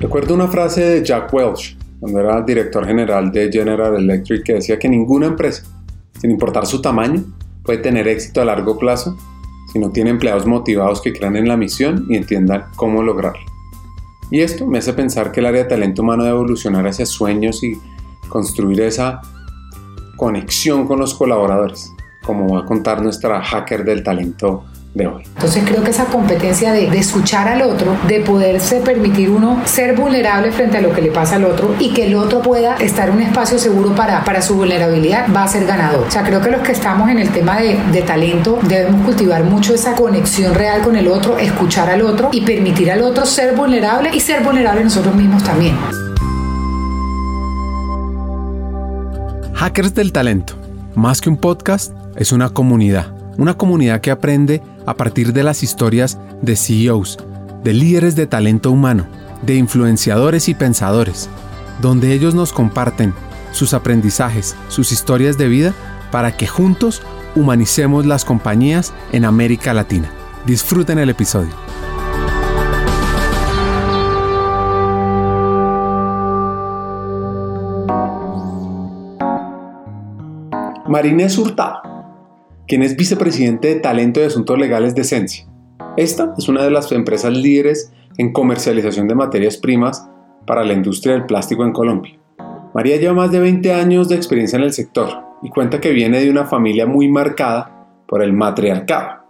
Recuerdo una frase de Jack Welch, cuando era director general de General Electric, que decía que ninguna empresa, sin importar su tamaño, puede tener éxito a largo plazo si no tiene empleados motivados que crean en la misión y entiendan cómo lograrlo. Y esto me hace pensar que el área de talento humano debe evolucionar hacia sueños y construir esa conexión con los colaboradores, como va a contar nuestra hacker del talento de hoy. Entonces creo que esa competencia de, escuchar al otro, de poderse permitir uno ser vulnerable frente a lo que le pasa al otro y que el otro pueda estar en un espacio seguro para, para su vulnerabilidad, va a ser ganador. O sea, creo que los que estamos en el tema de, de talento debemos cultivar mucho esa conexión real con el otro, escuchar al otro y permitir al otro ser vulnerable y ser vulnerable nosotros mismos también. Hackers del Talento, más que un podcast, es una comunidad. Una comunidad que aprende a partir de las historias de CEOs, de líderes de talento humano, de influenciadores y pensadores, donde ellos nos comparten sus aprendizajes, sus historias de vida, para que juntos humanicemos las compañías en América Latina. Disfruten el episodio. Marinés Hurtado, quien es vicepresidente de Talento y Asuntos Legales de Esencia. Esta es una de las empresas líderes en comercialización de materias primas para la industria del plástico en Colombia. María lleva más de 20 años de experiencia en el sector y cuenta que viene de una familia muy marcada por el matriarcado,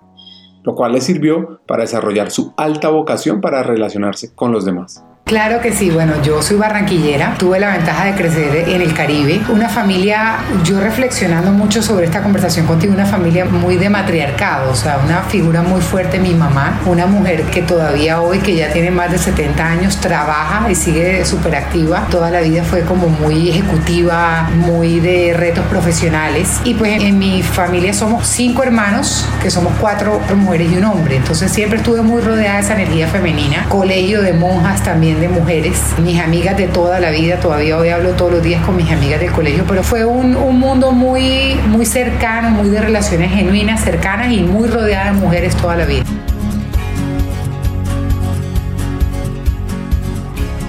lo cual le sirvió para desarrollar su alta vocación para relacionarse con los demás. Claro que sí, bueno, yo soy barranquillera, tuve la ventaja de crecer en el Caribe, una familia, yo reflexionando mucho sobre esta conversación contigo, una familia muy de matriarcado, o sea, una figura muy fuerte, mi mamá, una mujer que todavía hoy, que ya tiene más de 70 años, trabaja y sigue súper activa, toda la vida fue como muy ejecutiva, muy de retos profesionales. Y pues en mi familia somos cinco hermanos, que somos cuatro mujeres y un hombre, entonces siempre estuve muy rodeada de esa energía femenina, colegio de monjas también de mujeres, mis amigas de toda la vida, todavía hoy hablo todos los días con mis amigas del colegio, pero fue un, un mundo muy, muy cercano, muy de relaciones genuinas, cercanas y muy rodeada de mujeres toda la vida.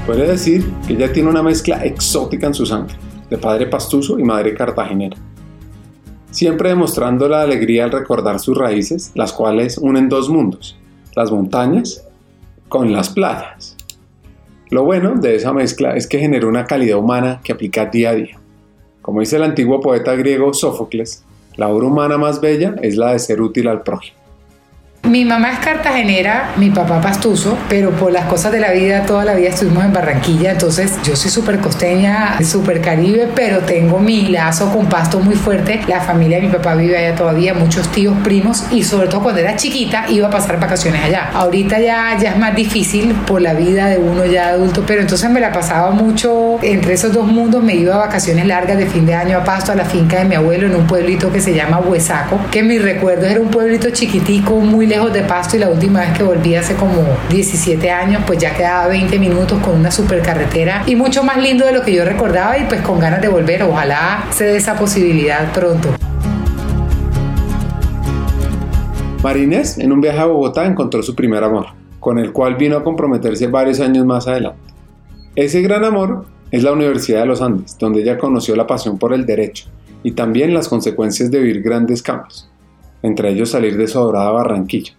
Puede decir que ella tiene una mezcla exótica en su sangre, de padre pastuso y madre cartagenera. Siempre demostrando la alegría al recordar sus raíces, las cuales unen dos mundos, las montañas con las playas. Lo bueno de esa mezcla es que genera una calidad humana que aplica día a día. Como dice el antiguo poeta griego Sófocles, la obra humana más bella es la de ser útil al prójimo. Mi mamá es cartagenera, mi papá pastuso, pero por las cosas de la vida, toda la vida estuvimos en Barranquilla, entonces yo soy súper costeña, súper caribe, pero tengo mi lazo con pasto muy fuerte. La familia de mi papá vive allá todavía, muchos tíos, primos, y sobre todo cuando era chiquita iba a pasar vacaciones allá. Ahorita ya, ya es más difícil por la vida de uno ya adulto, pero entonces me la pasaba mucho entre esos dos mundos, me iba a vacaciones largas de fin de año a Pasto, a la finca de mi abuelo en un pueblito que se llama Huesaco, que mi recuerdo era un pueblito chiquitico, muy lejos de Pasto y la última vez que volví hace como 17 años, pues ya quedaba 20 minutos con una supercarretera y mucho más lindo de lo que yo recordaba y pues con ganas de volver. Ojalá se dé esa posibilidad pronto. Marinés, en un viaje a Bogotá, encontró su primer amor, con el cual vino a comprometerse varios años más adelante. Ese gran amor es la Universidad de los Andes, donde ella conoció la pasión por el derecho y también las consecuencias de vivir grandes cambios, entre ellos salir de su adorada Barranquilla.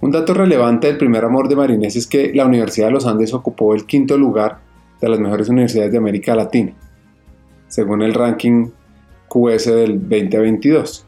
Un dato relevante del primer amor de Marinés es que la Universidad de los Andes ocupó el quinto lugar de las mejores universidades de América Latina, según el ranking QS del 2022.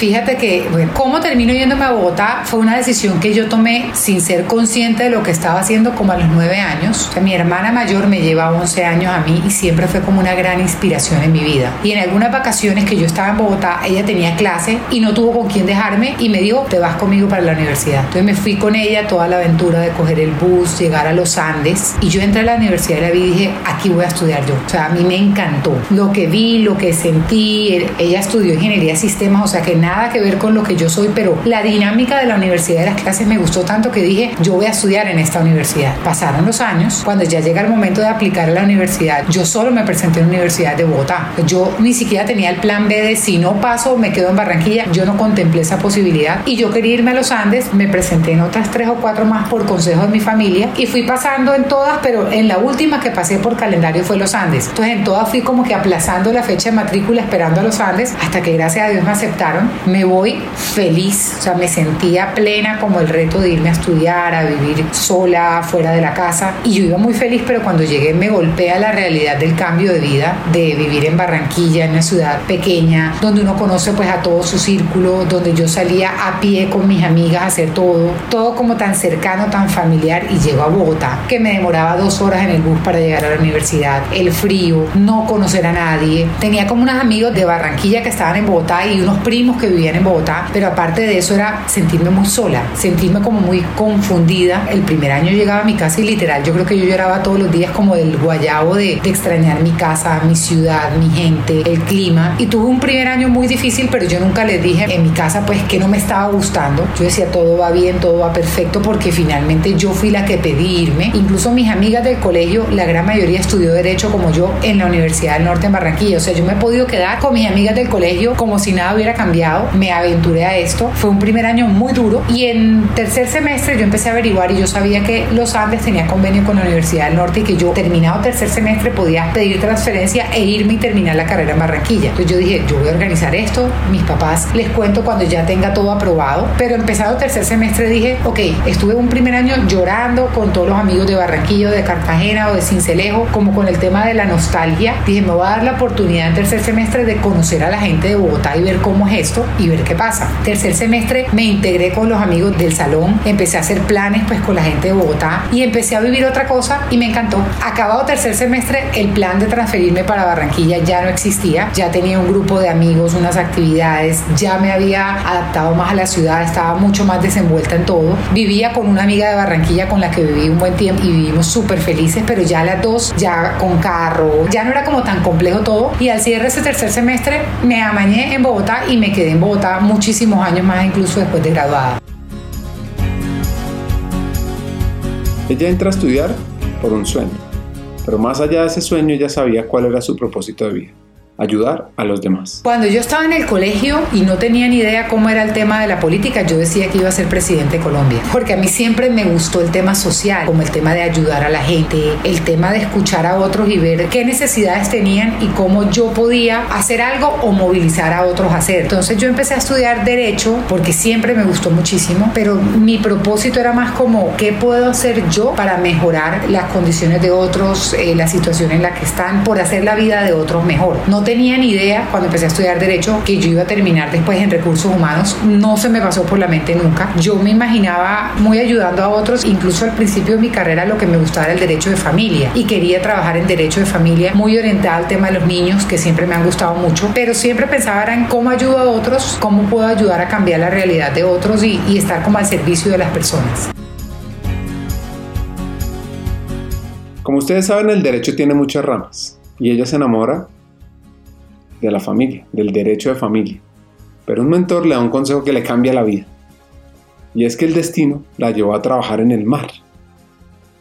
Fíjate que, bueno, cómo termino yéndome a Bogotá fue una decisión que yo tomé sin ser consciente de lo que estaba haciendo como a los nueve años. mi hermana mayor me lleva 11 años a mí y siempre fue como una gran inspiración en mi vida. Y en algunas vacaciones que yo estaba en Bogotá, ella tenía clase y no tuvo con quién dejarme y me dijo, te vas conmigo para la universidad. Entonces me fui con ella toda la aventura de coger el bus, llegar a los Andes y yo entré a la universidad y la vi y dije, aquí voy a estudiar yo. O sea, a mí me encantó lo que vi, lo que sentí. Ella estudió ingeniería de sistemas, o sea que nada nada que ver con lo que yo soy, pero la dinámica de la universidad de las clases me gustó tanto que dije, yo voy a estudiar en esta universidad. Pasaron los años, cuando ya llega el momento de aplicar a la universidad, yo solo me presenté en la Universidad de Bogotá. Yo ni siquiera tenía el plan B de si no paso, me quedo en Barranquilla. Yo no contemplé esa posibilidad y yo quería irme a los Andes. Me presenté en otras tres o cuatro más por consejo de mi familia y fui pasando en todas, pero en la última que pasé por calendario fue los Andes. Entonces en todas fui como que aplazando la fecha de matrícula esperando a los Andes hasta que gracias a Dios me aceptaron. Me voy feliz, o sea, me sentía plena como el reto de irme a estudiar, a vivir sola, fuera de la casa. Y yo iba muy feliz, pero cuando llegué me golpea la realidad del cambio de vida, de vivir en Barranquilla, en una ciudad pequeña, donde uno conoce pues a todo su círculo, donde yo salía a pie con mis amigas a hacer todo, todo como tan cercano, tan familiar. Y llego a Bogotá, que me demoraba dos horas en el bus para llegar a la universidad, el frío, no conocer a nadie, tenía como unos amigos de Barranquilla que estaban en Bogotá y unos primos que vivían en Bogotá, pero aparte de eso era sentirme muy sola, sentirme como muy confundida. El primer año llegaba a mi casa y literal, yo creo que yo lloraba todos los días como del guayabo de, de extrañar mi casa, mi ciudad, mi gente, el clima. Y tuve un primer año muy difícil, pero yo nunca les dije en mi casa pues que no me estaba gustando. Yo decía todo va bien, todo va perfecto porque finalmente yo fui la que pedí irme. Incluso mis amigas del colegio, la gran mayoría estudió derecho como yo en la Universidad del Norte en Barranquilla. O sea, yo me he podido quedar con mis amigas del colegio como si nada hubiera cambiado. Me aventuré a esto. Fue un primer año muy duro y en tercer semestre yo empecé a averiguar y yo sabía que los Andes tenía convenio con la Universidad del Norte y que yo terminado tercer semestre podía pedir transferencia e irme y terminar la carrera en Barranquilla. Entonces yo dije, yo voy a organizar esto, mis papás les cuento cuando ya tenga todo aprobado, pero empezado tercer semestre dije, ok, estuve un primer año llorando con todos los amigos de Barranquilla, de Cartagena o de Cincelejo, como con el tema de la nostalgia. Dije, me voy a dar la oportunidad en tercer semestre de conocer a la gente de Bogotá y ver cómo es esto y ver qué pasa. Tercer semestre me integré con los amigos del salón, empecé a hacer planes pues con la gente de Bogotá y empecé a vivir otra cosa y me encantó. Acabado tercer semestre, el plan de transferirme para Barranquilla ya no existía, ya tenía un grupo de amigos, unas actividades, ya me había adaptado más a la ciudad, estaba mucho más desenvuelta en todo. Vivía con una amiga de Barranquilla con la que viví un buen tiempo y vivimos súper felices, pero ya las dos, ya con carro, ya no era como tan complejo todo. Y al cierre ese tercer semestre me amañé en Bogotá y me quedé en Bogotá muchísimos años más, incluso después de graduada. Ella entra a estudiar por un sueño, pero más allá de ese sueño ella sabía cuál era su propósito de vida ayudar a los demás. Cuando yo estaba en el colegio y no tenía ni idea cómo era el tema de la política, yo decía que iba a ser presidente de Colombia, porque a mí siempre me gustó el tema social, como el tema de ayudar a la gente, el tema de escuchar a otros y ver qué necesidades tenían y cómo yo podía hacer algo o movilizar a otros a hacer. Entonces yo empecé a estudiar derecho porque siempre me gustó muchísimo, pero mi propósito era más como qué puedo hacer yo para mejorar las condiciones de otros, eh, la situación en la que están, por hacer la vida de otros mejor. No tenía ni idea cuando empecé a estudiar Derecho que yo iba a terminar después en recursos humanos. No se me pasó por la mente nunca. Yo me imaginaba muy ayudando a otros. Incluso al principio de mi carrera lo que me gustaba era el derecho de familia y quería trabajar en derecho de familia muy orientada al tema de los niños que siempre me han gustado mucho. Pero siempre pensaba en cómo ayudo a otros, cómo puedo ayudar a cambiar la realidad de otros y, y estar como al servicio de las personas. Como ustedes saben, el derecho tiene muchas ramas y ella se enamora de la familia, del derecho de familia. Pero un mentor le da un consejo que le cambia la vida. Y es que el destino la llevó a trabajar en el mar.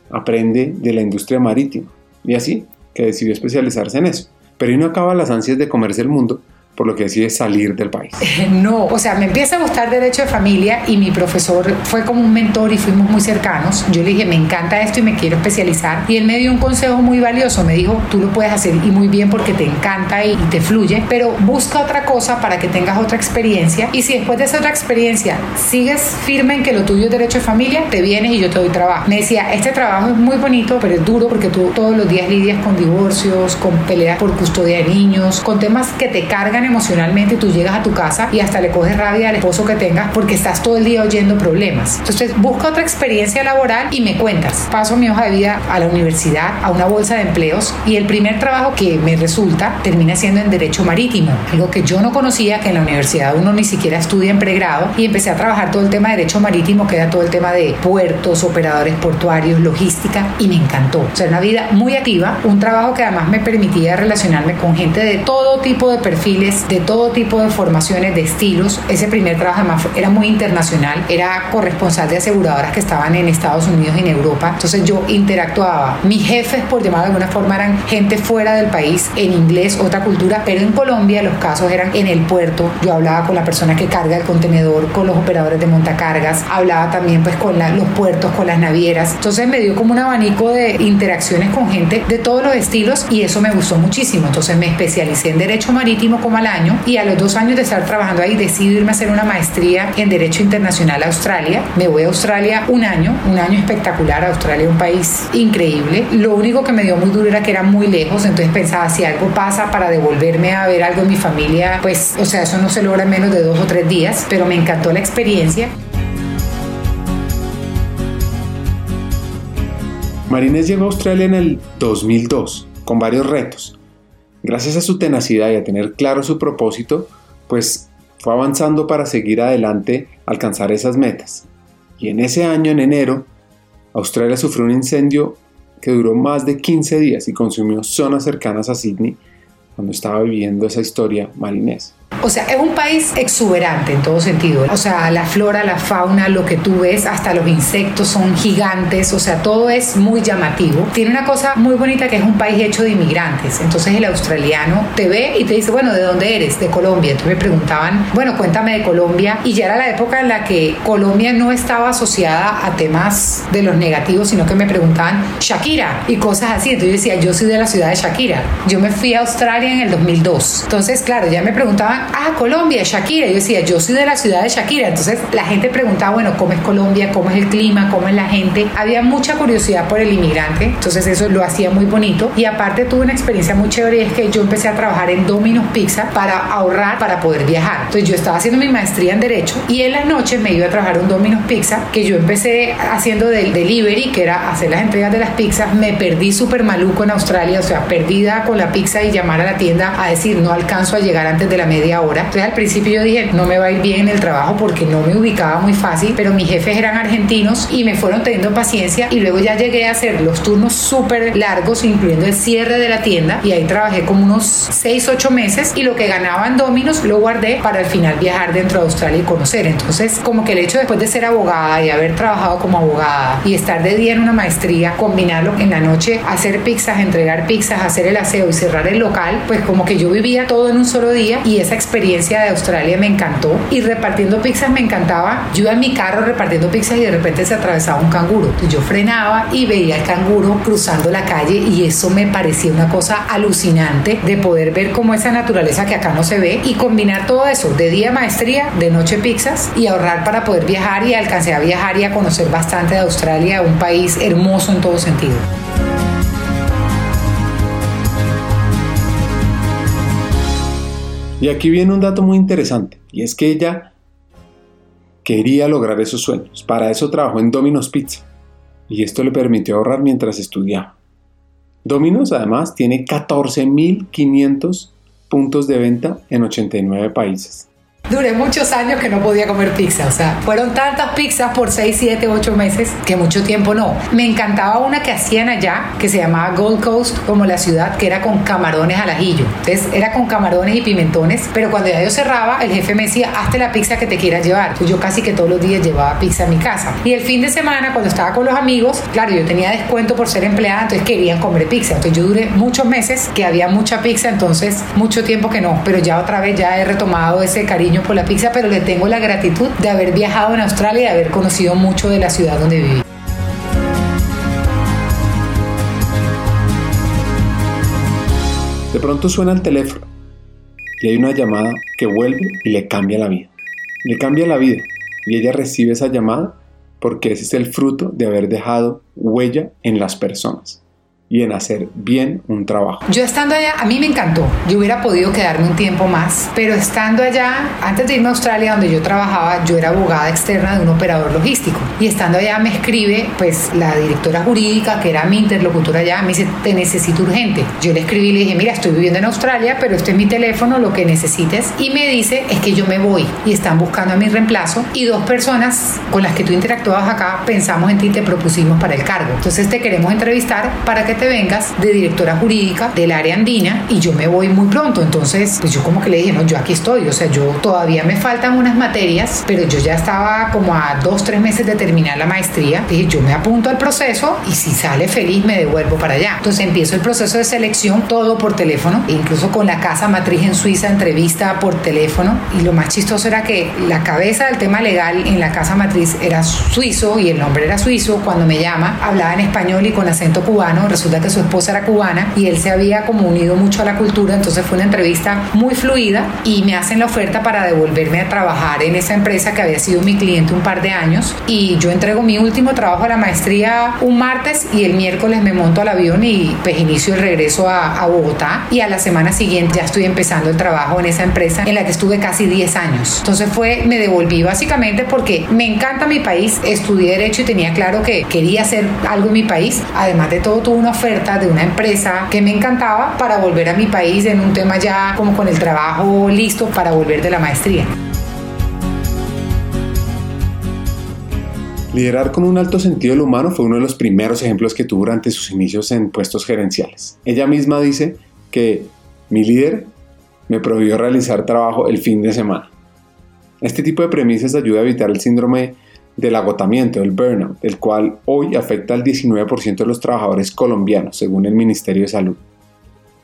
Aprende de la industria marítima. Y así que decidió especializarse en eso. Pero ahí no acaba las ansias de comerse el mundo por lo que decide salir del país. No, o sea, me empieza a gustar derecho de familia y mi profesor fue como un mentor y fuimos muy cercanos. Yo le dije, me encanta esto y me quiero especializar. Y él me dio un consejo muy valioso. Me dijo, tú lo puedes hacer y muy bien porque te encanta y, te fluye, pero busca otra cosa para que tengas otra experiencia. Y si después de esa otra experiencia sigues firme en que lo tuyo es derecho de familia, te vienes y yo te doy trabajo. Me decía, este trabajo es muy bonito, pero es duro porque tú todos los días lidias con divorcios, con peleas por custodia de niños, con temas que te cargan emocionalmente, tú llegas a tu casa y hasta le coges rabia al esposo que tengas porque estás todo el día oyendo problemas. Entonces, busca otra experiencia laboral y me cuentas. Paso mi hoja de vida a la universidad, a una bolsa de empleos y el primer trabajo que me resulta termina siendo en Derecho Marítimo, algo que yo no conocía, que en la universidad uno ni siquiera estudia en pregrado y empecé a trabajar todo el tema de Derecho Marítimo, que era todo el tema de puertos, operadores portuarios, logística y me encantó. O sea, una vida muy activa, un trabajo que además me permitía relacionarme con gente de todo tipo de perfiles de todo tipo de formaciones, de estilos. Ese primer trabajo era muy internacional, era corresponsal de aseguradoras que estaban en Estados Unidos y en Europa. Entonces yo interactuaba. Mis jefes, por llamar de alguna forma, eran gente fuera del país, en inglés, otra cultura, pero en Colombia los casos eran en el puerto. Yo hablaba con la persona que carga el contenedor, con los operadores de montacargas, hablaba también pues con los puertos, con las navieras. Entonces me dio como un abanico de interacciones con gente de todos los estilos y eso me gustó muchísimo. Entonces me especialicé en Derecho Marítimo como al año y a los dos años de estar trabajando ahí decidí irme a hacer una maestría en Derecho Internacional a Australia. Me voy a Australia un año, un año espectacular. Australia un país increíble. Lo único que me dio muy duro era que era muy lejos, entonces pensaba si algo pasa para devolverme a ver algo en mi familia, pues, o sea, eso no se logra en menos de dos o tres días, pero me encantó la experiencia. Marines llegó a Australia en el 2002 con varios retos. Gracias a su tenacidad y a tener claro su propósito, pues fue avanzando para seguir adelante, alcanzar esas metas. Y en ese año, en enero, Australia sufrió un incendio que duró más de 15 días y consumió zonas cercanas a Sydney cuando estaba viviendo esa historia marinesa. O sea, es un país exuberante en todo sentido. O sea, la flora, la fauna, lo que tú ves, hasta los insectos son gigantes. O sea, todo es muy llamativo. Tiene una cosa muy bonita que es un país hecho de inmigrantes. Entonces el australiano te ve y te dice, bueno, ¿de dónde eres? De Colombia. Entonces me preguntaban, bueno, cuéntame de Colombia. Y ya era la época en la que Colombia no estaba asociada a temas de los negativos, sino que me preguntaban Shakira y cosas así. Entonces yo decía, yo soy de la ciudad de Shakira. Yo me fui a Australia en el 2002. Entonces, claro, ya me preguntaban ah, Colombia, Shakira. Yo decía, yo soy de la ciudad de Shakira. Entonces la gente preguntaba, bueno, ¿cómo es Colombia? ¿Cómo es el clima? ¿Cómo es la gente? Había mucha curiosidad por el inmigrante. Entonces eso lo hacía muy bonito. Y aparte tuve una experiencia muy chévere y es que yo empecé a trabajar en Domino's Pizza para ahorrar, para poder viajar. Entonces yo estaba haciendo mi maestría en Derecho y en las noches me iba a trabajar en Domino's Pizza, que yo empecé haciendo del delivery, que era hacer las entregas de las pizzas. Me perdí súper maluco en Australia, o sea, perdida con la pizza y llamar a la tienda a decir, no alcanzo a llegar antes de la media hora. Entonces al principio yo dije, no me va a ir bien en el trabajo porque no me ubicaba muy fácil, pero mis jefes eran argentinos y me fueron teniendo paciencia y luego ya llegué a hacer los turnos súper largos, incluyendo el cierre de la tienda y ahí trabajé como unos 6, 8 meses y lo que ganaba en Dominos lo guardé para al final viajar dentro de Australia y conocer. Entonces, como que el hecho después de ser abogada y haber trabajado como abogada y estar de día en una maestría, combinarlo en la noche, hacer pizzas, entregar pizzas, hacer el aseo y cerrar el local, pues como que yo vivía todo en un solo día y esa experiencia de Australia me encantó y repartiendo pizzas me encantaba. Yo iba en mi carro repartiendo pizzas y de repente se atravesaba un canguro. Yo frenaba y veía el canguro cruzando la calle y eso me parecía una cosa alucinante de poder ver como esa naturaleza que acá no se ve y combinar todo eso, de día maestría, de noche pizzas y ahorrar para poder viajar y alcancé a viajar y a conocer bastante de Australia, un país hermoso en todo sentido. Y aquí viene un dato muy interesante, y es que ella quería lograr esos sueños. Para eso trabajó en Domino's Pizza, y esto le permitió ahorrar mientras estudiaba. Domino's además tiene 14.500 puntos de venta en 89 países. Duré muchos años que no podía comer pizza, o sea, fueron tantas pizzas por 6, 7, 8 meses que mucho tiempo no. Me encantaba una que hacían allá, que se llamaba Gold Coast, como la ciudad, que era con camarones al ajillo. Entonces era con camarones y pimentones, pero cuando ya yo cerraba, el jefe me decía, hazte la pizza que te quieras llevar. Entonces yo casi que todos los días llevaba pizza a mi casa. Y el fin de semana, cuando estaba con los amigos, claro, yo tenía descuento por ser empleada, entonces querían comer pizza. Entonces yo duré muchos meses que había mucha pizza, entonces mucho tiempo que no, pero ya otra vez ya he retomado ese cariño por la pizza, pero le tengo la gratitud de haber viajado en Australia y de haber conocido mucho de la ciudad donde viví. De pronto suena el teléfono y hay una llamada que vuelve y le cambia la vida. Le cambia la vida y ella recibe esa llamada porque ese es el fruto de haber dejado huella en las personas y en hacer bien un trabajo. Yo estando allá, a mí me encantó. Yo hubiera podido quedarme un tiempo más, pero estando allá, antes de irme a Australia, donde yo trabajaba, yo era abogada externa de un operador logístico. Y estando allá me escribe, pues, la directora jurídica, que era mi interlocutora allá, me dice, te necesito urgente. Yo le escribí y le dije, mira, estoy viviendo en Australia, pero este es mi teléfono, lo que necesites. Y me dice, es que yo me voy y están buscando a mi reemplazo. Y dos personas con las que tú interactuabas acá pensamos en ti y te propusimos para el cargo. Entonces te queremos entrevistar para que te vengas de directora jurídica del área andina y yo me voy muy pronto. Entonces, pues yo como que le dije, no, yo aquí estoy, o sea, yo todavía me faltan unas materias, pero yo ya estaba como a dos, tres meses de terminar la maestría. Dije, yo me apunto al proceso y si sale feliz me devuelvo para allá. Entonces empiezo el proceso de selección, todo por teléfono, incluso con la casa matriz en Suiza, entrevista por teléfono. Y lo más chistoso era que la cabeza del tema legal en la casa matriz era suizo y el nombre era suizo. Cuando me llama, hablaba en español y con acento cubano. Resulta que su esposa era cubana y él se había como unido mucho a la cultura. Entonces fue una entrevista muy fluida y me hacen la oferta para devolverme a trabajar en esa empresa que había sido mi cliente un par de años. Y yo entrego mi último trabajo a la maestría un martes y el miércoles me monto al avión y pues inicio el regreso a, a Bogotá. Y a la semana siguiente ya estoy empezando el trabajo en esa empresa en la que estuve casi 10 años. Entonces fue, me devolví básicamente porque me encanta mi país, estudié derecho y tenía claro que quería hacer algo en mi país. Además de todo, tuve una oferta de una empresa que me encantaba para volver a mi país en un tema ya como con el trabajo listo para volver de la maestría. Liderar con un alto sentido del humano fue uno de los primeros ejemplos que tuvo durante sus inicios en puestos gerenciales. Ella misma dice que mi líder me prohibió realizar trabajo el fin de semana. Este tipo de premisas ayuda a evitar el síndrome del agotamiento, el burnout, el cual hoy afecta al 19% de los trabajadores colombianos, según el Ministerio de Salud.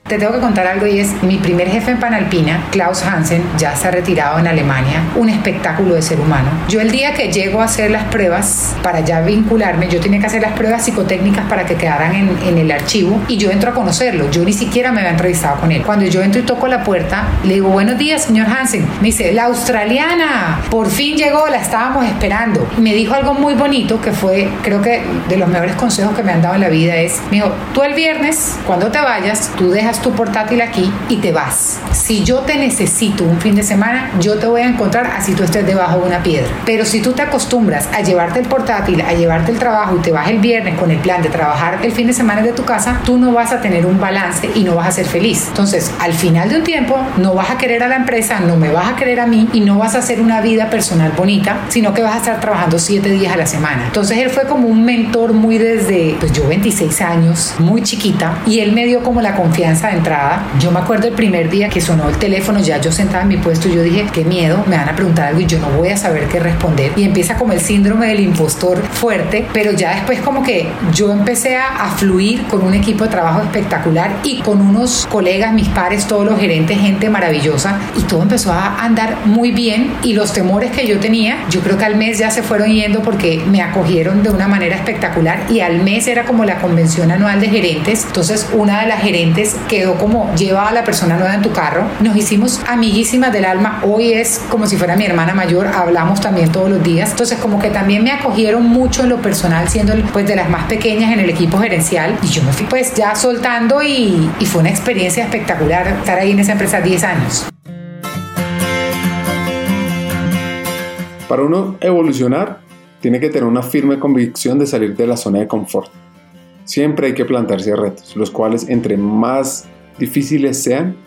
Te tengo que contar algo y es mi primer jefe en Panalpina, Klaus Hansen, ya se ha retirado en Alemania, un espectáculo de ser humano. Yo el día que llego a hacer las pruebas para ya vincularme, yo tenía que hacer las pruebas psicotécnicas para que quedaran en, en el archivo y yo entro a conocerlo. Yo ni siquiera me había entrevistado con él. Cuando yo entro y toco la puerta, le digo, buenos días, señor Hansen. Me dice, la australiana, por fin llegó, la estábamos esperando. Me dijo algo muy bonito que fue, creo que de los mejores consejos que me han dado en la vida es, me dijo, tú el viernes, cuando te vayas, tú dejas tu portátil aquí y te vas. Si yo te necesito un fin de semana, yo te voy a encontrar así tú estés debajo de una piedra. Pero si tú te acostumbras a llevarte el portátil, a llevarte el trabajo y te vas el viernes con el plan de trabajar el fin de semana de tu casa, tú no vas a tener un balance y no vas a ser feliz. Entonces, al final de un tiempo, no vas a querer a la empresa, no me vas a querer a mí y no vas a hacer una vida personal bonita, sino que vas a estar trabajando siete días a la semana. Entonces, él fue como un mentor muy desde, pues yo 26 años, muy chiquita, y él me dio como la confianza de entrada. Yo me acuerdo el primer día que sonó el teléfono, ya yo sentada en mi puesto, yo dije, qué miedo, me van a preguntar algo y yo no voy a saber qué responder. Y empieza como el síndrome del impostor fuerte, pero ya después como que yo empecé a, a fluir con un equipo de trabajo espectacular y con unos colegas, mis pares, todos los gerentes, gente maravillosa, y todo empezó a andar muy bien y los temores que yo tenía, yo creo que al mes ya se fueron yendo porque me acogieron de una manera espectacular y al mes era como la convención anual de gerentes, entonces una de las gerentes que quedó como lleva a la persona nueva en tu carro. Nos hicimos amiguísimas del alma. Hoy es como si fuera mi hermana mayor. Hablamos también todos los días. Entonces como que también me acogieron mucho en lo personal siendo pues de las más pequeñas en el equipo gerencial. Y yo me fui pues ya soltando y, y fue una experiencia espectacular estar ahí en esa empresa 10 años. Para uno evolucionar, tiene que tener una firme convicción de salir de la zona de confort. Siempre hay que plantearse retos, los cuales entre más difíciles sean,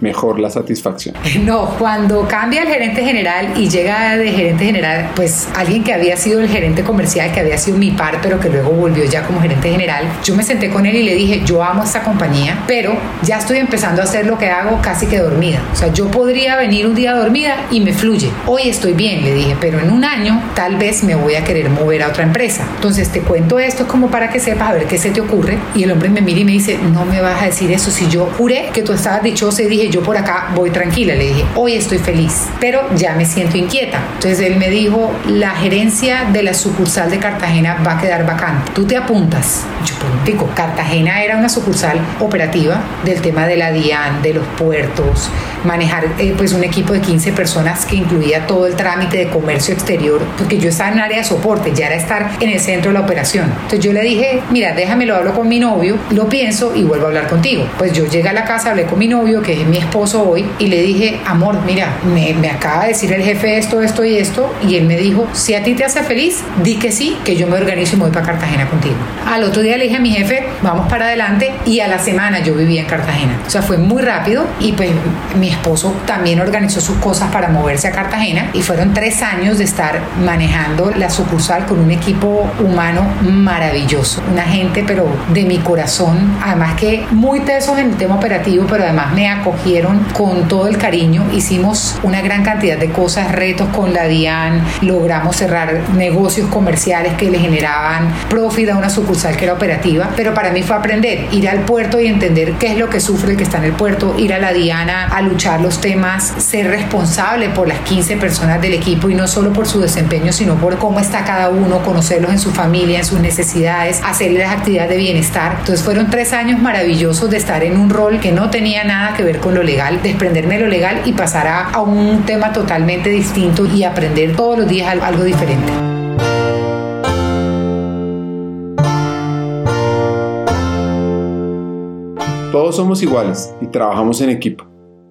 mejor la satisfacción. No, cuando cambia el gerente general y llega de gerente general, pues alguien que había sido el gerente comercial, que había sido mi par, pero que luego volvió ya como gerente general, yo me senté con él y le dije, yo amo esta compañía, pero ya estoy empezando a hacer lo que hago casi que dormida. O sea, yo podría venir un día dormida y me fluye. Hoy estoy bien, le dije, pero en un año tal vez me voy a querer mover a otra empresa. Entonces te cuento esto como para que sepas a ver qué se te ocurre. Y el hombre me mira y me dice, no me vas a decir eso si yo juré que tú estabas dichosa y dije, yo por acá voy tranquila. Le dije, hoy estoy feliz, pero ya me siento inquieta. Entonces él me dijo, la gerencia de la sucursal de Cartagena va a quedar vacante. Tú te apuntas. Yo pico. Cartagena era una sucursal operativa del tema de la DIAN, de los puertos, manejar eh, pues un equipo de 15 personas que incluía todo el trámite de comercio exterior, porque yo estaba en área de soporte, ya era estar en el centro de la operación. Entonces yo le dije, mira, déjame lo hablo con mi novio, lo pienso y vuelvo a hablar contigo. Pues yo llegué a la casa, hablé con mi novio, que es mi mi esposo hoy y le dije, amor, mira, me, acaba de decir el jefe esto, esto y esto, y él me dijo, si a ti te hace feliz, di que sí, que yo me organizo y me voy para Cartagena contigo. Al otro día le dije a mi jefe, vamos para adelante, y a la semana yo vivía en Cartagena. O sea, fue muy rápido y pues mi esposo también organizó sus cosas para moverse a Cartagena y fueron tres años de estar manejando la sucursal con un equipo humano maravilloso, una gente pero de mi corazón, además que muy tesos en el tema operativo, pero además me acogieron con todo el cariño, hicimos una gran cantidad de cosas, retos con la DIAN, logramos cerrar negocios comerciales que le generaban profit a una sucursal que era operativa, pero para mí fue aprender, ir al puerto y entender qué es lo que sufre el que está en el puerto, ir a la Diana a luchar los temas, ser responsable por las 15 personas del equipo y no solo por su desempeño, sino por cómo está cada uno, conocerlos en su familia, en sus necesidades, hacerles las actividades de bienestar. Entonces fueron tres años maravillosos de estar en un rol que no tenía nada que ver con lo legal, desprenderme de lo legal y pasar a, a un tema totalmente distinto y aprender todos los días algo diferente. Todos somos iguales y trabajamos en equipo.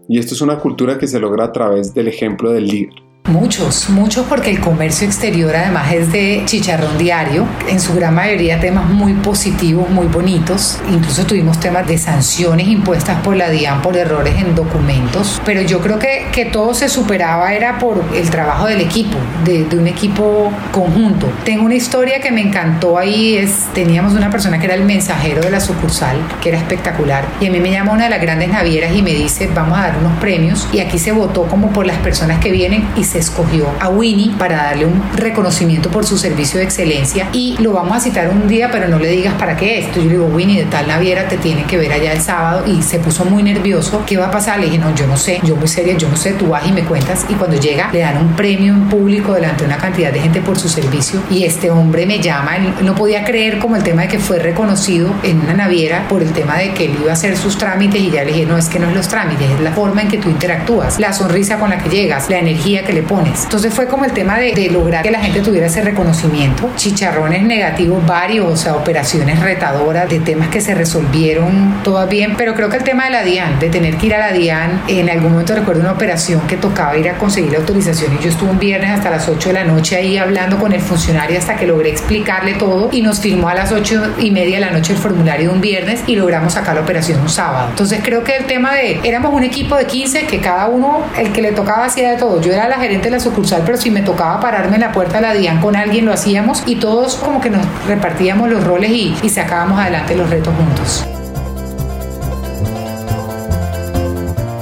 Y esto es una cultura que se logra a través del ejemplo del líder. Muchos, muchos porque el comercio exterior además es de chicharrón diario, en su gran mayoría temas muy positivos, muy bonitos, incluso tuvimos temas de sanciones impuestas por la DIAN por errores en documentos, pero yo creo que, que todo se superaba era por el trabajo del equipo, de, de, un equipo conjunto. Tengo una historia que me encantó ahí, es, teníamos una persona que era el mensajero de la sucursal, que era espectacular, y a mí me llama una de las grandes navieras y me dice, vamos a dar unos premios, y aquí se votó como por las personas que vienen y se escogió a Winnie para darle un reconocimiento por su servicio de excelencia y lo vamos a citar un día, pero no le digas para qué esto. Yo le digo, Winnie, de tal naviera te tiene que ver allá el sábado y se puso muy nervioso. ¿Qué va a pasar? Le dije, no, yo no sé, yo muy seria, yo no sé, tú vas y me cuentas. Y cuando llega, le dan un premio en público delante de una cantidad de gente por su servicio y este hombre me llama, él no podía creer como el tema de que fue reconocido en una naviera por el tema de que él iba a hacer sus trámites y ya le dije, no, es que no es los trámites, es la forma en que tú interactúas, la sonrisa con la que llegas, la energía que le pones. Entonces fue como el tema de, lograr que la gente tuviera ese reconocimiento. Chicharrones negativos varios, o sea, operaciones retadoras, de temas que se resolvieron todo bien, pero creo que el tema de la DIAN, de tener que ir a la DIAN, en algún momento recuerdo una operación que tocaba ir a conseguir la autorización y yo estuve un viernes hasta las 8 de la noche ahí hablando con el funcionario hasta que logré explicarle todo y nos firmó a las 8 y media de la noche el formulario de un viernes y logramos sacar la operación un sábado. Entonces creo que el tema de, éramos un equipo de 15 que cada uno, el que le tocaba hacía de todo. Yo era la gerente la sucursal, pero si me tocaba pararme en la puerta de la DIAN con alguien, lo hacíamos y todos como que nos repartíamos los roles y, y sacábamos adelante los retos juntos.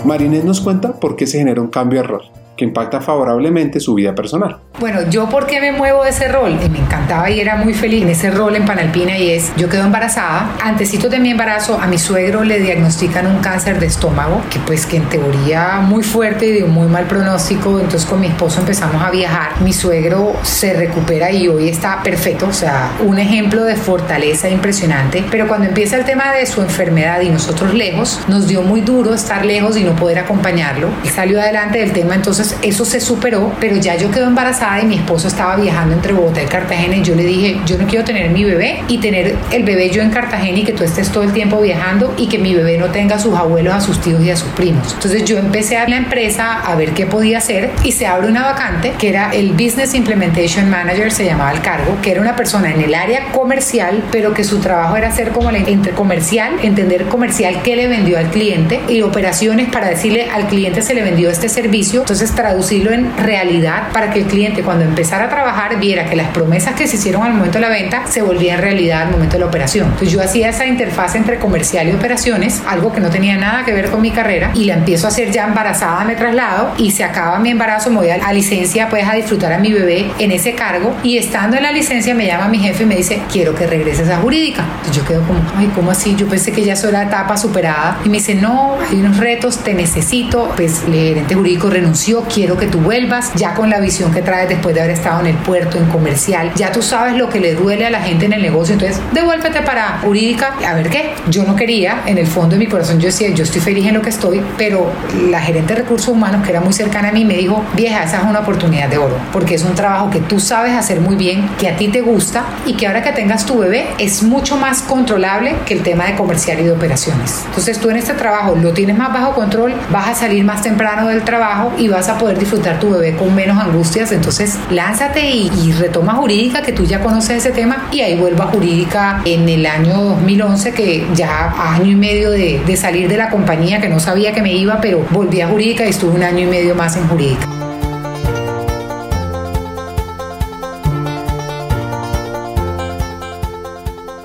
Marinés nos cuenta por qué se genera un cambio de rol que impacta favorablemente su vida personal. Bueno, yo por qué me muevo de ese rol, me encantaba y era muy feliz en ese rol en Panalpina y es, yo quedo embarazada, antesito de mi embarazo a mi suegro le diagnostican un cáncer de estómago, que pues que en teoría muy fuerte y de un muy mal pronóstico, entonces con mi esposo empezamos a viajar, mi suegro se recupera y hoy está perfecto, o sea, un ejemplo de fortaleza impresionante, pero cuando empieza el tema de su enfermedad y nosotros lejos, nos dio muy duro estar lejos y no poder acompañarlo, y salió adelante del tema, entonces eso se superó, pero ya yo quedo embarazada y mi esposo estaba viajando entre Bogotá y Cartagena y yo le dije, yo no quiero tener mi bebé y tener el bebé yo en Cartagena y que tú estés todo el tiempo viajando y que mi bebé no tenga a sus abuelos, a sus tíos y a sus primos. Entonces yo empecé a la empresa a ver qué podía hacer y se abre una vacante que era el Business Implementation Manager, se llamaba el cargo, que era una persona en el área comercial, pero que su trabajo era hacer como el entre comercial, entender comercial qué le vendió al cliente y operaciones para decirle al cliente se le vendió este servicio, entonces traducirlo en realidad para que el cliente cuando empezara a trabajar viera que las promesas que se hicieron al momento de la venta se volvían realidad al momento de la operación. Entonces yo hacía esa interfaz entre comercial y operaciones, algo que no tenía nada que ver con mi carrera, y la empiezo a hacer ya embarazada, me traslado y se acaba mi embarazo, me voy a, licencia, pues a disfrutar a mi bebé en ese cargo y estando en la licencia me llama mi jefe y me dice, quiero que regreses a jurídica. Entonces yo quedo como, ay, ¿cómo así? Yo pensé que ya soy la etapa superada y me dice, no, hay unos retos, te necesito. Pues el gerente jurídico renunció, quiero que tú vuelvas, ya con la visión que traes después de haber estado en el puerto, en comercial, ya tú sabes lo que le duele a la gente en el negocio, entonces devuélvete para jurídica, a ver qué. Yo no quería, en el fondo de mi corazón yo decía, yo estoy feliz en lo que estoy, pero la gerente de recursos humanos, que era muy cercana a mí, me dijo, vieja, esa es una oportunidad de oro, porque es un trabajo que tú sabes hacer muy bien, que a ti te gusta y que ahora que tengas tu bebé es mucho más controlable que el tema de comercial y de operaciones. Entonces tú en este trabajo lo tienes más bajo control, vas a salir más temprano del trabajo y vas a poder disfrutar tu bebé con menos angustias. Entonces lánzate y, retoma jurídica, que tú ya conoces ese tema, y ahí vuelvo a jurídica en el año 2011, que ya año y medio de, de salir de la compañía, que no sabía que me iba, pero volví a jurídica y estuve un año y medio más en jurídica.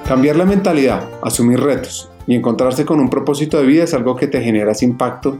Cambiar la mentalidad, asumir retos y encontrarse con un propósito de vida es algo que te genera ese impacto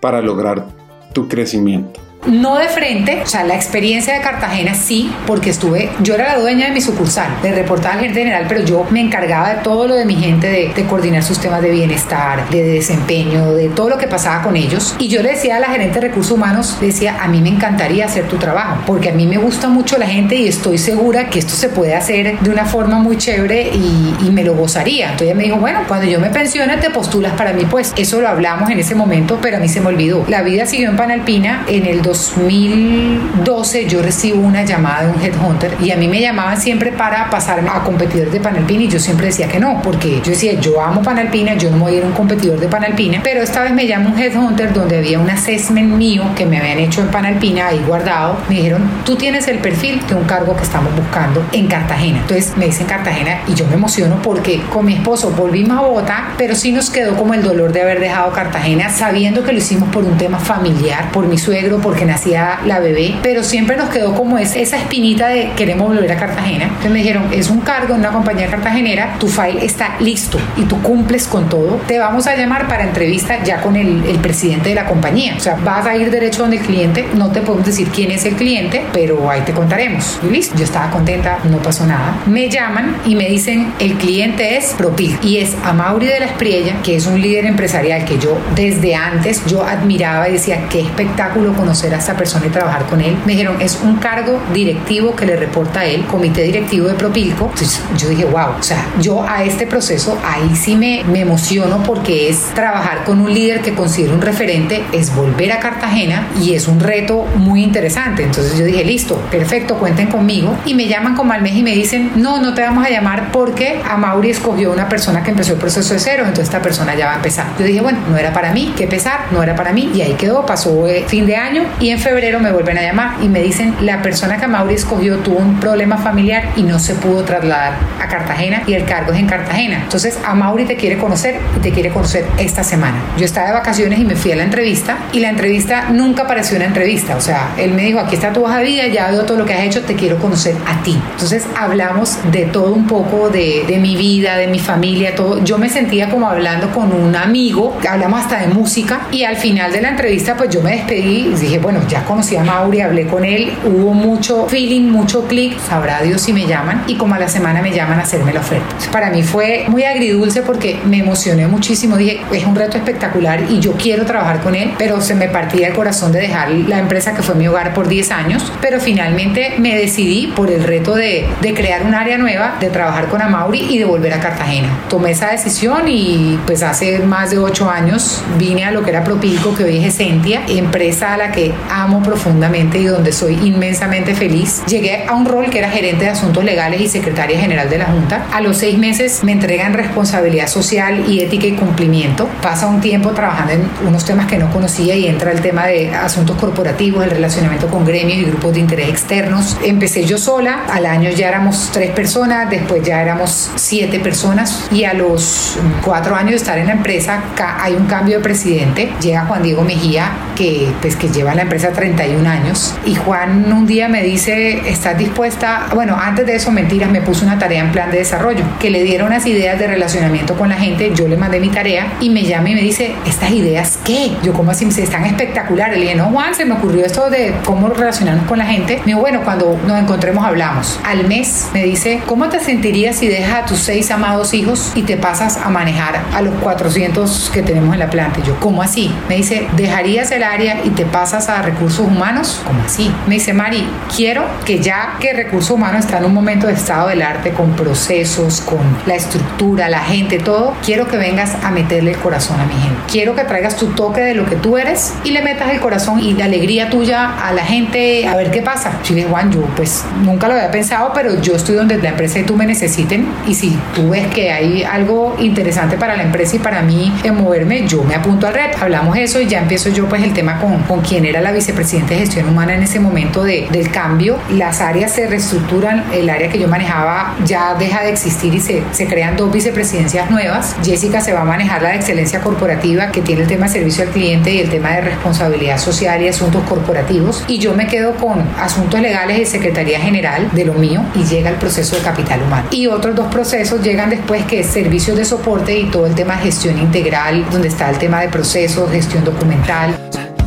para lograr tu crecimiento no de frente, o sea, la experiencia de Cartagena sí, porque estuve, yo era la dueña de mi sucursal, le reportaba al gerente general, pero yo me encargaba de todo lo de mi gente, de, de, coordinar sus temas de bienestar, de desempeño, de todo lo que pasaba con ellos. Y yo le decía a la gerente de recursos humanos, decía, a mí me encantaría hacer tu trabajo, porque a mí me gusta mucho la gente y estoy segura que esto se puede hacer de una forma muy chévere y, me lo gozaría. Entonces me dijo, bueno, cuando yo me pensione te postulas para mí, pues eso lo hablamos en ese momento, pero a mí se me olvidó. La vida siguió en Panalpina en el 2012 yo recibo una llamada de un headhunter y a mí me llamaban siempre para pasarme a competidores de Panalpina y yo siempre decía que no, porque yo decía, yo amo Panalpina, yo no voy a ir a un competidor de Panalpina, pero esta vez me llama un headhunter donde había un assessment mío que me habían hecho en Panalpina ahí guardado. Me dijeron, tú tienes el perfil de un cargo que estamos buscando en Cartagena. Entonces me dicen Cartagena y yo me emociono porque con mi esposo volvimos a Bogotá, pero sí nos quedó como el dolor de haber dejado Cartagena sabiendo que lo hicimos por un tema familiar, por mi suegro, porque nacía la bebé, pero siempre nos quedó como esa espinita de queremos volver a Cartagena. Entonces me dijeron, es un cargo en una compañía cartagenera, tu file está listo y tú cumples con todo, te vamos a llamar para entrevista ya con el, presidente de la compañía. O sea, vas a ir derecho donde el cliente, no te podemos decir quién es el cliente, pero ahí te contaremos. Y listo, yo estaba contenta, no pasó nada. Me llaman y me dicen, el cliente es Propil y es a Mauri de la Espriella, que es un líder empresarial que yo desde antes yo admiraba y decía, qué espectáculo conocer a esta persona y trabajar con él. Me dijeron, es un cargo directivo que le reporta a él, comité directivo de Propilco. Entonces yo dije, wow, o sea, yo a este proceso ahí sí me, me emociono porque es trabajar con un líder que considero un referente, es volver a Cartagena y es un reto muy interesante. Entonces yo dije, listo, perfecto, cuenten conmigo. Y me llaman como al mes y me dicen, no, no te vamos a llamar porque a Mauri escogió una persona que empezó el proceso de cero, entonces esta persona ya va a empezar. Yo dije, bueno, no era para mí, que pesar, no era para mí y ahí quedó, pasó eh, fin de año y en febrero me vuelven a llamar y me dicen, la persona que Mauri escogió tuvo un problema familiar y no se pudo trasladar a Cartagena y el cargo es en Cartagena. Entonces, a Mauri te quiere conocer y te quiere conocer esta semana. Yo estaba de vacaciones y me fui a la entrevista y la entrevista nunca pareció una entrevista. O sea, él me dijo, aquí está tu hoja de vida, ya veo todo lo que has hecho, te quiero conocer a ti. Entonces, hablamos de todo un poco, de, de mi vida, de mi familia, todo. Yo me sentía como hablando con un amigo, hablamos hasta de música y al final de la entrevista, pues yo me despedí y dije, bueno, ya con conocí a Mauri, hablé con él, hubo mucho feeling, mucho clic, sabrá Dios si me llaman y como a la semana me llaman a hacerme la oferta. Para mí fue muy agridulce porque me emocioné muchísimo, dije, es un reto espectacular y yo quiero trabajar con él, pero se me partía el corazón de dejar la empresa que fue mi hogar por 10 años, pero finalmente me decidí por el reto de, de crear un área nueva, de trabajar con Amauri y de volver a Cartagena. Tomé esa decisión y pues hace más de 8 años vine a lo que era Propilco, que hoy es Essentia, empresa a la que amo profundamente y donde soy inmensamente feliz. Llegué a un rol que era gerente de asuntos legales y secretaria general de la Junta. A los seis meses me entregan responsabilidad social y ética y cumplimiento. Pasa un tiempo trabajando en unos temas que no conocía y entra el tema de asuntos corporativos, el relacionamiento con gremios y grupos de interés externos. Empecé yo sola, al año ya éramos tres personas, después ya éramos siete personas y a los cuatro años de estar en la empresa hay un cambio de presidente. Llega Juan Diego Mejía que, pues, que lleva la empresa 31 años. Y Juan un día me dice, ¿estás dispuesta? Bueno, antes de eso, mentiras, me puso una tarea en plan de desarrollo, que le diera unas ideas de relacionamiento con la gente. Yo le mandé mi tarea y me llama y me dice, ¿estas ideas qué? Yo, como así? Se están espectaculares. Le dije, no, Juan, se me ocurrió esto de cómo relacionarnos con la gente. Me dijo, bueno, cuando nos encontremos hablamos. Al mes me dice, ¿cómo te sentirías si dejas a tus seis amados hijos y te pasas a manejar a los 400 que tenemos en la planta? Y yo, ¿cómo así? Me dice, ¿dejarías el área y te pasas a recursos humanos? ¿Cómo así? Me dice, Mari, quiero que ya que recursos humanos está en un momento de estado del arte con procesos, con la estructura, la gente, todo, quiero que vengas a meterle el corazón a mi gente. Quiero que traigas tu toque de lo que tú eres y le metas el corazón y la alegría tuya a la gente a ver qué pasa. Chile Juan, yo pues nunca lo había pensado, pero yo estoy donde la empresa y tú me necesiten y si tú ves que hay algo interesante para la empresa y para mí en moverme, yo me apunto al red. Hablamos eso y ya empiezo yo pues el tema con, con quien era la vicepresidenta de gestión humana en ese momento de, del cambio. Las áreas se reestructuran, el área que yo manejaba ya deja de existir y se, se crean dos vicepresidencias nuevas. Jessica se va a manejar la de excelencia corporativa que tiene el tema de servicio al cliente y el tema de responsabilidad social y asuntos corporativos y yo me quedo con asuntos legales y Secretaría General de lo mío y llega el proceso de capital humano. Y otros dos procesos llegan después que es servicios de soporte y todo el tema de gestión integral, donde está el tema de procesos, gestión documental.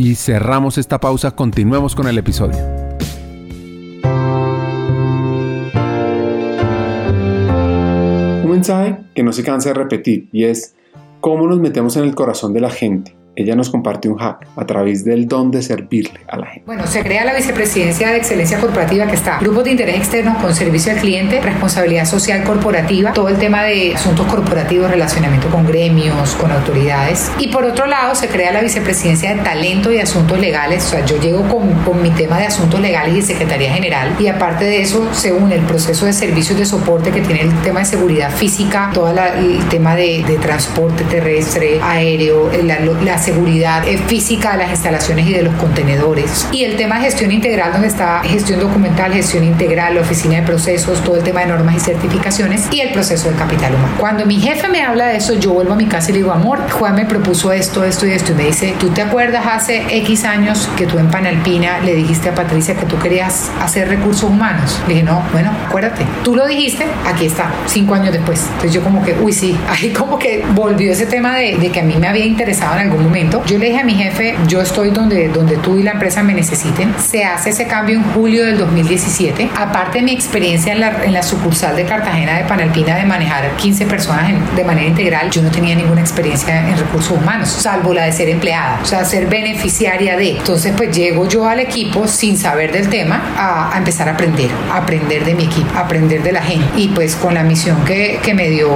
y cerramos esta pausa. Continuemos con el episodio. Un mensaje que no se cansa de repetir y es cómo nos metemos en el corazón de la gente ella nos comparte un hack a través del don de servirle a la gente. Bueno, se crea la Vicepresidencia de Excelencia Corporativa que está grupos de interés externo con servicio al cliente, responsabilidad social corporativa, todo el tema de asuntos corporativos, relacionamiento con gremios, con autoridades. Y por otro lado, se crea la Vicepresidencia de Talento y Asuntos Legales. O sea, yo llego con, con mi tema de asuntos legales y Secretaría General. Y aparte de eso, se une el proceso de servicios de soporte que tiene el tema de seguridad física, todo el tema de, de, transporte terrestre, aéreo, la, la seguridad eh, física de las instalaciones y de los contenedores. Y el tema de gestión integral, donde está gestión documental, gestión integral, la oficina de procesos, todo el tema de normas y certificaciones y el proceso de capital humano. Cuando mi jefe me habla de eso, yo vuelvo a mi casa y le digo, amor, Juan me propuso esto, esto y esto. Y me dice, ¿tú te acuerdas hace X años que tú en Panalpina le dijiste a Patricia que tú querías hacer recursos humanos? Le dije, no, bueno, acuérdate, tú lo dijiste, aquí está, cinco años después. Entonces yo como que, uy, sí, ahí como que volvió ese tema de, de que a mí me había interesado en algún momento yo le dije a mi jefe, yo estoy donde, donde tú y la empresa me necesiten. Se hace ese cambio en julio del 2017. Aparte de mi experiencia en la, en la sucursal de Cartagena de Panalpina de manejar 15 personas de manera integral, yo no tenía ninguna experiencia en recursos humanos, salvo la de ser empleada, o sea, ser beneficiaria de. Entonces, pues llego yo al equipo sin saber del tema a, a empezar a aprender, a aprender de mi equipo, a aprender de la gente. Y pues con la misión que, que me dio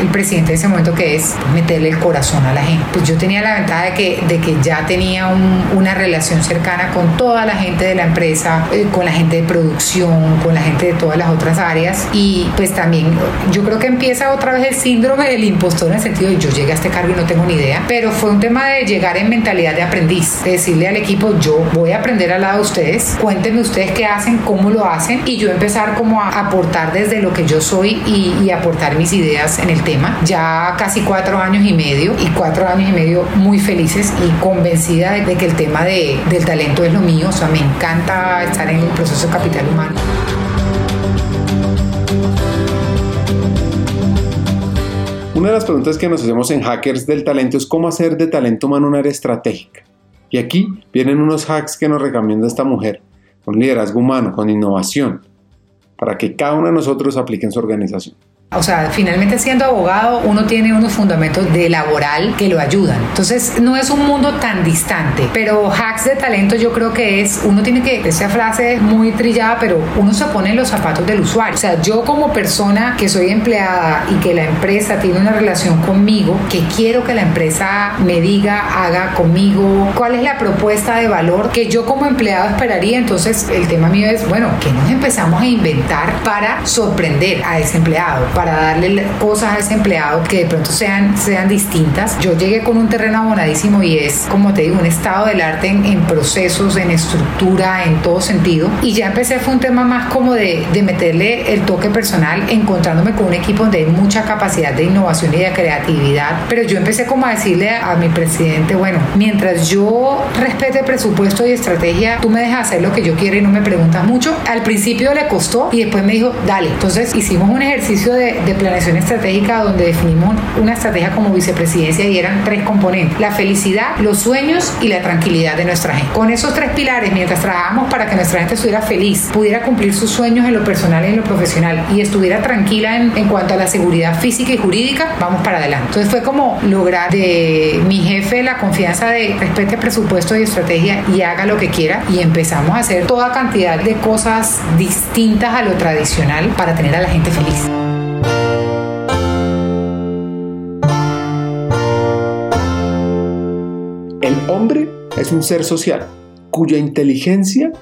el presidente en ese momento, que es meterle el corazón a la gente. Pues yo tenía la de que, de que ya tenía una relación cercana con toda la gente de la empresa, eh, con la gente de producción, con la gente de todas las otras áreas. Y pues también yo creo que empieza otra vez el síndrome del impostor en el sentido de yo llegué a este cargo y no tengo ni idea. Pero fue un tema de llegar en mentalidad de aprendiz, de decirle al equipo, yo voy a aprender al lado de ustedes, cuéntenme ustedes qué hacen, cómo lo hacen y yo empezar como a aportar desde lo que yo soy y, y aportar mis ideas en el tema. Ya casi cuatro años y medio y cuatro años y medio muy felices y convencida de, que el tema de, del talento es lo mío. O sea, me encanta estar en el proceso de capital humano. Una de las preguntas que nos hacemos en Hackers del Talento es cómo hacer de talento humano una área estratégica. Y aquí vienen unos hacks que nos recomienda esta mujer, con liderazgo humano, con innovación, para que cada uno de nosotros aplique en su organización. O sea, finalmente siendo abogado uno tiene unos fundamentos de laboral que lo ayudan. Entonces no es un mundo tan distante, pero hacks de talento yo creo que es, uno tiene que, esa frase es muy trillada, pero uno se pone en los zapatos del usuario. O sea, yo como persona que soy empleada y que la empresa tiene una relación conmigo, que quiero que la empresa me diga, haga conmigo, cuál es la propuesta de valor que yo como empleado esperaría. Entonces el tema mío es, bueno, que nos empezamos a inventar para sorprender a ese empleado? Para darle cosas a ese empleado que de pronto sean, sean distintas. Yo llegué con un terreno abonadísimo y es, como te digo, un estado del arte en, procesos, en estructura, en todo sentido. Y ya empecé, fue un tema más como de, de meterle el toque personal, encontrándome con un equipo donde hay mucha capacidad de innovación y de creatividad. Pero yo empecé como a decirle a mi presidente, bueno, mientras yo respete presupuesto y estrategia, tú me dejas hacer lo que yo quiero y no me preguntas mucho. Al principio le costó y después me dijo, dale. Entonces hicimos un ejercicio de de, planeación estratégica donde definimos una estrategia como vicepresidencia y eran tres componentes, la felicidad, los sueños y la tranquilidad de nuestra gente. Con esos tres pilares, mientras trabajamos para que nuestra gente estuviera feliz, pudiera cumplir sus sueños en lo personal y en lo profesional y estuviera tranquila en, en cuanto a la seguridad física y jurídica, vamos para adelante. Entonces fue como lograr de mi jefe la confianza de respete presupuesto y estrategia y haga lo que quiera y empezamos a hacer toda cantidad de cosas distintas a lo tradicional para tener a la gente feliz. Es un ser social cuya inteligencia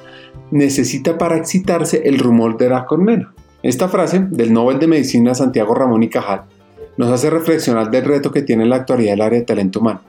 necesita para excitarse el rumor de la colmena. Esta frase del Nobel de Medicina Santiago Ramón y Cajal nos hace reflexionar del reto que tiene en la actualidad el área de talento humano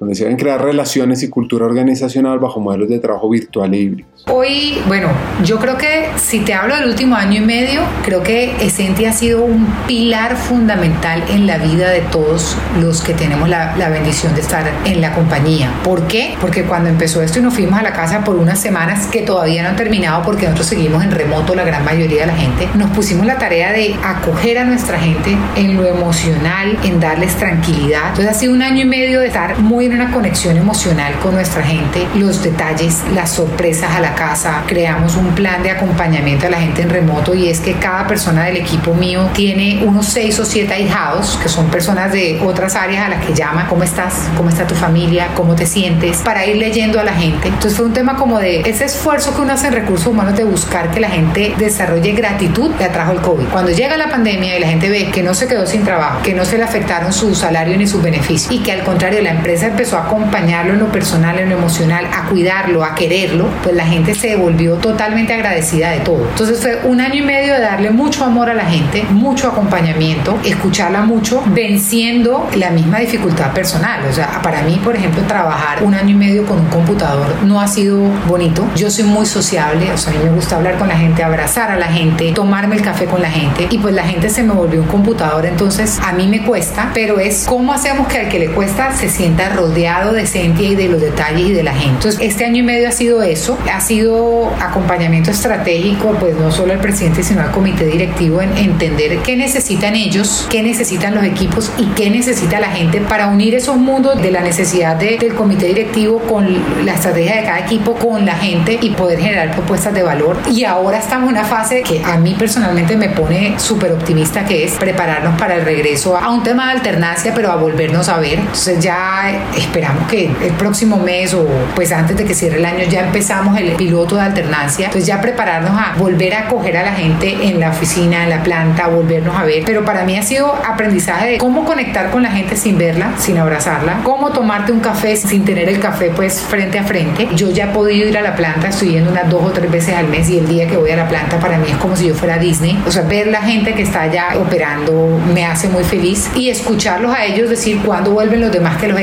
donde se deben crear relaciones y cultura organizacional bajo modelos de trabajo virtual e híbrido. Hoy, bueno, yo creo que si te hablo del último año y medio, creo que Esenti ha sido un pilar fundamental en la vida de todos los que tenemos la, la bendición de estar en la compañía. ¿Por qué? Porque cuando empezó esto y nos fuimos a la casa por unas semanas que todavía no han terminado porque nosotros seguimos en remoto la gran mayoría de la gente, nos pusimos la tarea de acoger a nuestra gente en lo emocional, en darles tranquilidad. Entonces ha sido un año y medio de estar muy en una conexión emocional con nuestra gente, los detalles, las sorpresas a la casa, creamos un plan de acompañamiento a la gente en remoto y es que cada persona del equipo mío tiene unos seis o siete ahijados, que son personas de otras áreas a las que llama, ¿cómo estás? ¿Cómo está tu familia? ¿Cómo te sientes? Para ir leyendo a la gente. Entonces fue un tema como de ese esfuerzo que uno hace en recursos humanos de buscar que la gente desarrolle gratitud que atrajo el COVID. Cuando llega la pandemia y la gente ve que no se quedó sin trabajo, que no se le afectaron su salario ni sus beneficios y que al contrario la empresa empezó a acompañarlo en lo personal, en lo emocional, a cuidarlo, a quererlo, pues la gente se volvió totalmente agradecida de todo. Entonces fue un año y medio de darle mucho amor a la gente, mucho acompañamiento, escucharla mucho, venciendo la misma dificultad personal. O sea, para mí, por ejemplo, trabajar un año y medio con un computador no ha sido bonito. Yo soy muy sociable, o sea, a mí me gusta hablar con la gente, abrazar a la gente, tomarme el café con la gente y pues la gente se me volvió un computador, entonces a mí me cuesta, pero es cómo hacemos que al que le cuesta se sienta rodeado de Sentia y de los detalles y de la gente. Entonces, este año y medio ha sido eso, ha sido acompañamiento estratégico, pues no solo al presidente, sino al comité directivo en entender qué necesitan ellos, qué necesitan los equipos y qué necesita la gente para unir esos mundos de la necesidad del comité directivo con la estrategia de cada equipo, con la gente y poder generar propuestas de valor. Y ahora estamos en una fase que a mí personalmente me pone súper optimista, que es prepararnos para el regreso a un tema de alternancia, pero a volvernos a ver. Entonces ya esperamos que el próximo mes o pues antes de que cierre el año ya empezamos el piloto de alternancia, entonces ya prepararnos a volver a acoger a la gente en la oficina, en la planta, volvernos a ver, pero para mí ha sido aprendizaje de cómo conectar con la gente sin verla, sin abrazarla, cómo tomarte un café sin tener el café pues frente a frente. Yo ya he podido ir a la planta, estoy yendo unas dos o tres veces al mes y el día que voy a la planta para mí es como si yo fuera Disney, o sea, ver la gente que está allá operando me hace muy feliz y escucharlos a ellos decir cuándo vuelven los demás que los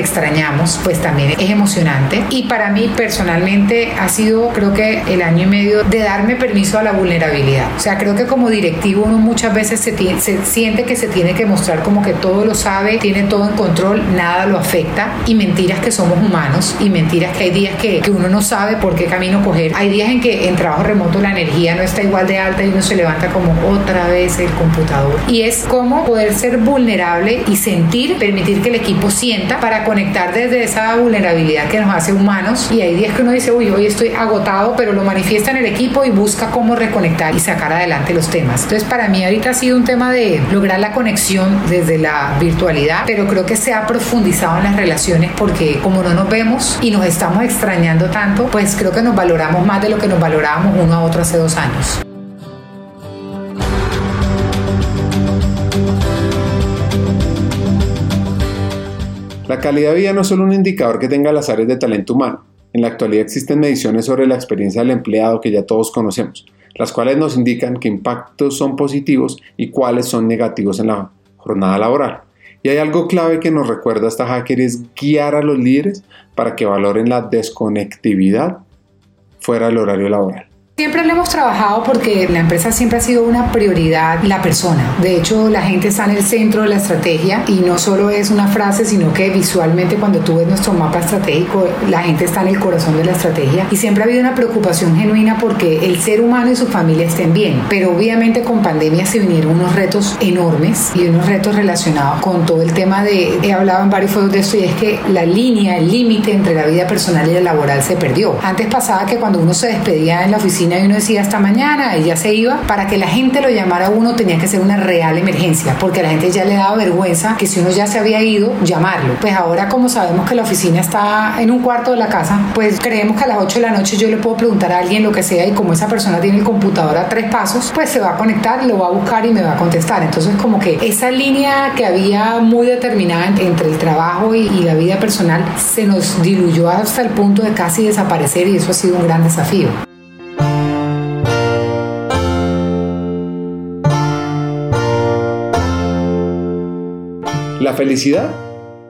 pues también es emocionante. Y para mí personalmente ha sido, creo que el año y medio de darme permiso a la vulnerabilidad. O sea, creo que como directivo uno muchas veces se, se siente que se tiene que mostrar como que todo lo sabe, tiene todo en control, nada lo afecta y mentiras que somos humanos y mentiras que hay días que, que uno no sabe por qué camino coger. Hay días en que en trabajo remoto la energía no está igual de alta y uno se levanta como otra vez el computador. Y es como poder ser vulnerable y sentir, permitir que el equipo sienta para conectar desde esa vulnerabilidad que nos hace humanos y hay días que uno dice, uy, hoy estoy agotado, pero lo manifiesta en el equipo y busca cómo reconectar y sacar adelante los temas. Entonces, para mí ahorita ha sido un tema de lograr la conexión desde la virtualidad, pero creo que se ha profundizado en las relaciones porque como no nos vemos y nos estamos extrañando tanto, pues creo que nos valoramos más de lo que nos valorábamos uno a otro hace dos años. La calidad de vida no es solo un indicador que tenga las áreas de talento humano. En la actualidad existen mediciones sobre la experiencia del empleado que ya todos conocemos, las cuales nos indican qué impactos son positivos y cuáles son negativos en la jornada laboral. Y hay algo clave que nos recuerda esta hacker es guiar a los líderes para que valoren la desconectividad fuera del horario laboral. Siempre lo hemos trabajado porque la empresa siempre ha sido una prioridad la persona. De hecho, la gente está en el centro de la estrategia y no solo es una frase, sino que visualmente cuando tú ves nuestro mapa estratégico, la gente está en el corazón de la estrategia y siempre ha habido una preocupación genuina porque el ser humano y su familia estén bien. Pero obviamente con pandemia se vinieron unos retos enormes y unos retos relacionados con todo el tema de, he hablado en varios foros de esto y es que la línea, el límite entre la vida personal y la laboral se perdió. Antes pasaba que cuando uno se despedía en la oficina y uno decía hasta mañana ya se iba, para que la gente lo llamara a uno tenía que ser una real emergencia, porque a la gente ya le daba vergüenza que si uno ya se había ido, llamarlo. Pues ahora como sabemos que la oficina está en un cuarto de la casa, pues creemos que a las 8 de la noche yo le puedo preguntar a alguien lo que sea y como esa persona tiene el computador a tres pasos, pues se va a conectar, lo va a buscar y me va a contestar. Entonces como que esa línea que había muy determinada entre el trabajo y, y la vida personal se nos diluyó hasta el punto de casi desaparecer y eso ha sido un gran desafío. La felicidad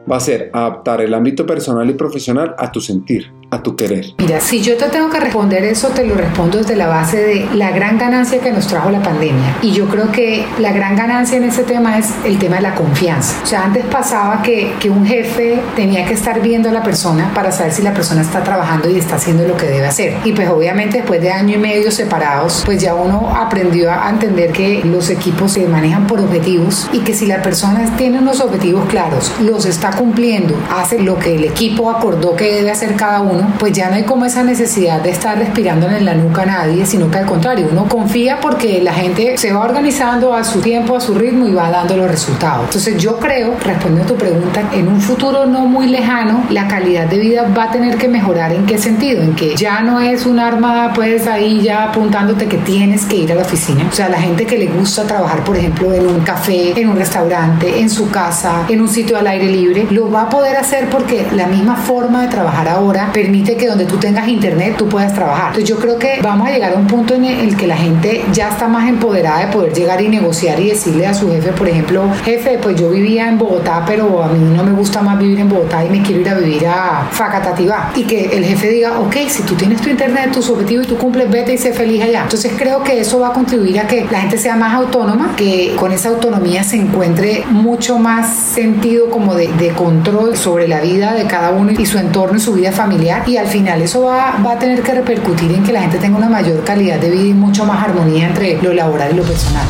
va a ser adaptar el ámbito personal y profesional a tu sentir, a tu querer? Mira, si yo te tengo que responder eso, te lo respondo desde la base de la gran ganancia que nos trajo la pandemia. Y yo creo que la gran ganancia en ese tema es el tema de la confianza. O sea, antes pasaba que, que un jefe tenía que estar viendo a la persona para saber si la persona está trabajando y está haciendo lo que debe hacer. Y pues obviamente después de año y medio separados, pues ya uno aprendió a entender que los equipos se manejan por objetivos y que si la persona tiene unos objetivos claros, los está cumpliendo, hace lo que el equipo acordó que debe hacer cada uno, pues ya no hay como esa necesidad de estar respirando en la nuca a nadie, sino que al contrario, uno confía porque la gente se va organizando a su tiempo, a su ritmo y va dando los resultados. Entonces yo creo, respondiendo a tu pregunta, en un futuro no muy lejano, la calidad de vida va a tener que mejorar. ¿En qué sentido? En que ya no es un arma pues ahí ya apuntándote que tienes que ir a la oficina. O sea, la gente que le gusta trabajar, por ejemplo, en un café, en un restaurante, en su casa, en un sitio al aire libre, lo va a poder hacer porque la misma forma de trabajar ahora permite que donde tú tengas internet tú puedas trabajar. Entonces yo creo que vamos a llegar a un punto en el que la gente ya está más empoderada de poder llegar y negociar y decirle a su jefe, por ejemplo, jefe, pues yo vivía en Bogotá, pero a mí no me gusta más vivir en Bogotá y me quiero ir a vivir a Facatativá. Y que el jefe diga, ok, si tú tienes tu internet, tus objetivos y tú cumples, vete y sé feliz allá. Entonces creo que eso va a contribuir a que la gente sea más autónoma, que con esa autonomía se encuentre mucho más sentido como de control sobre la vida de cada uno y su entorno y su vida familiar y al final eso va, va a tener que repercutir en que la gente tenga una mayor calidad de vida y mucho más armonía entre lo laboral y lo personal.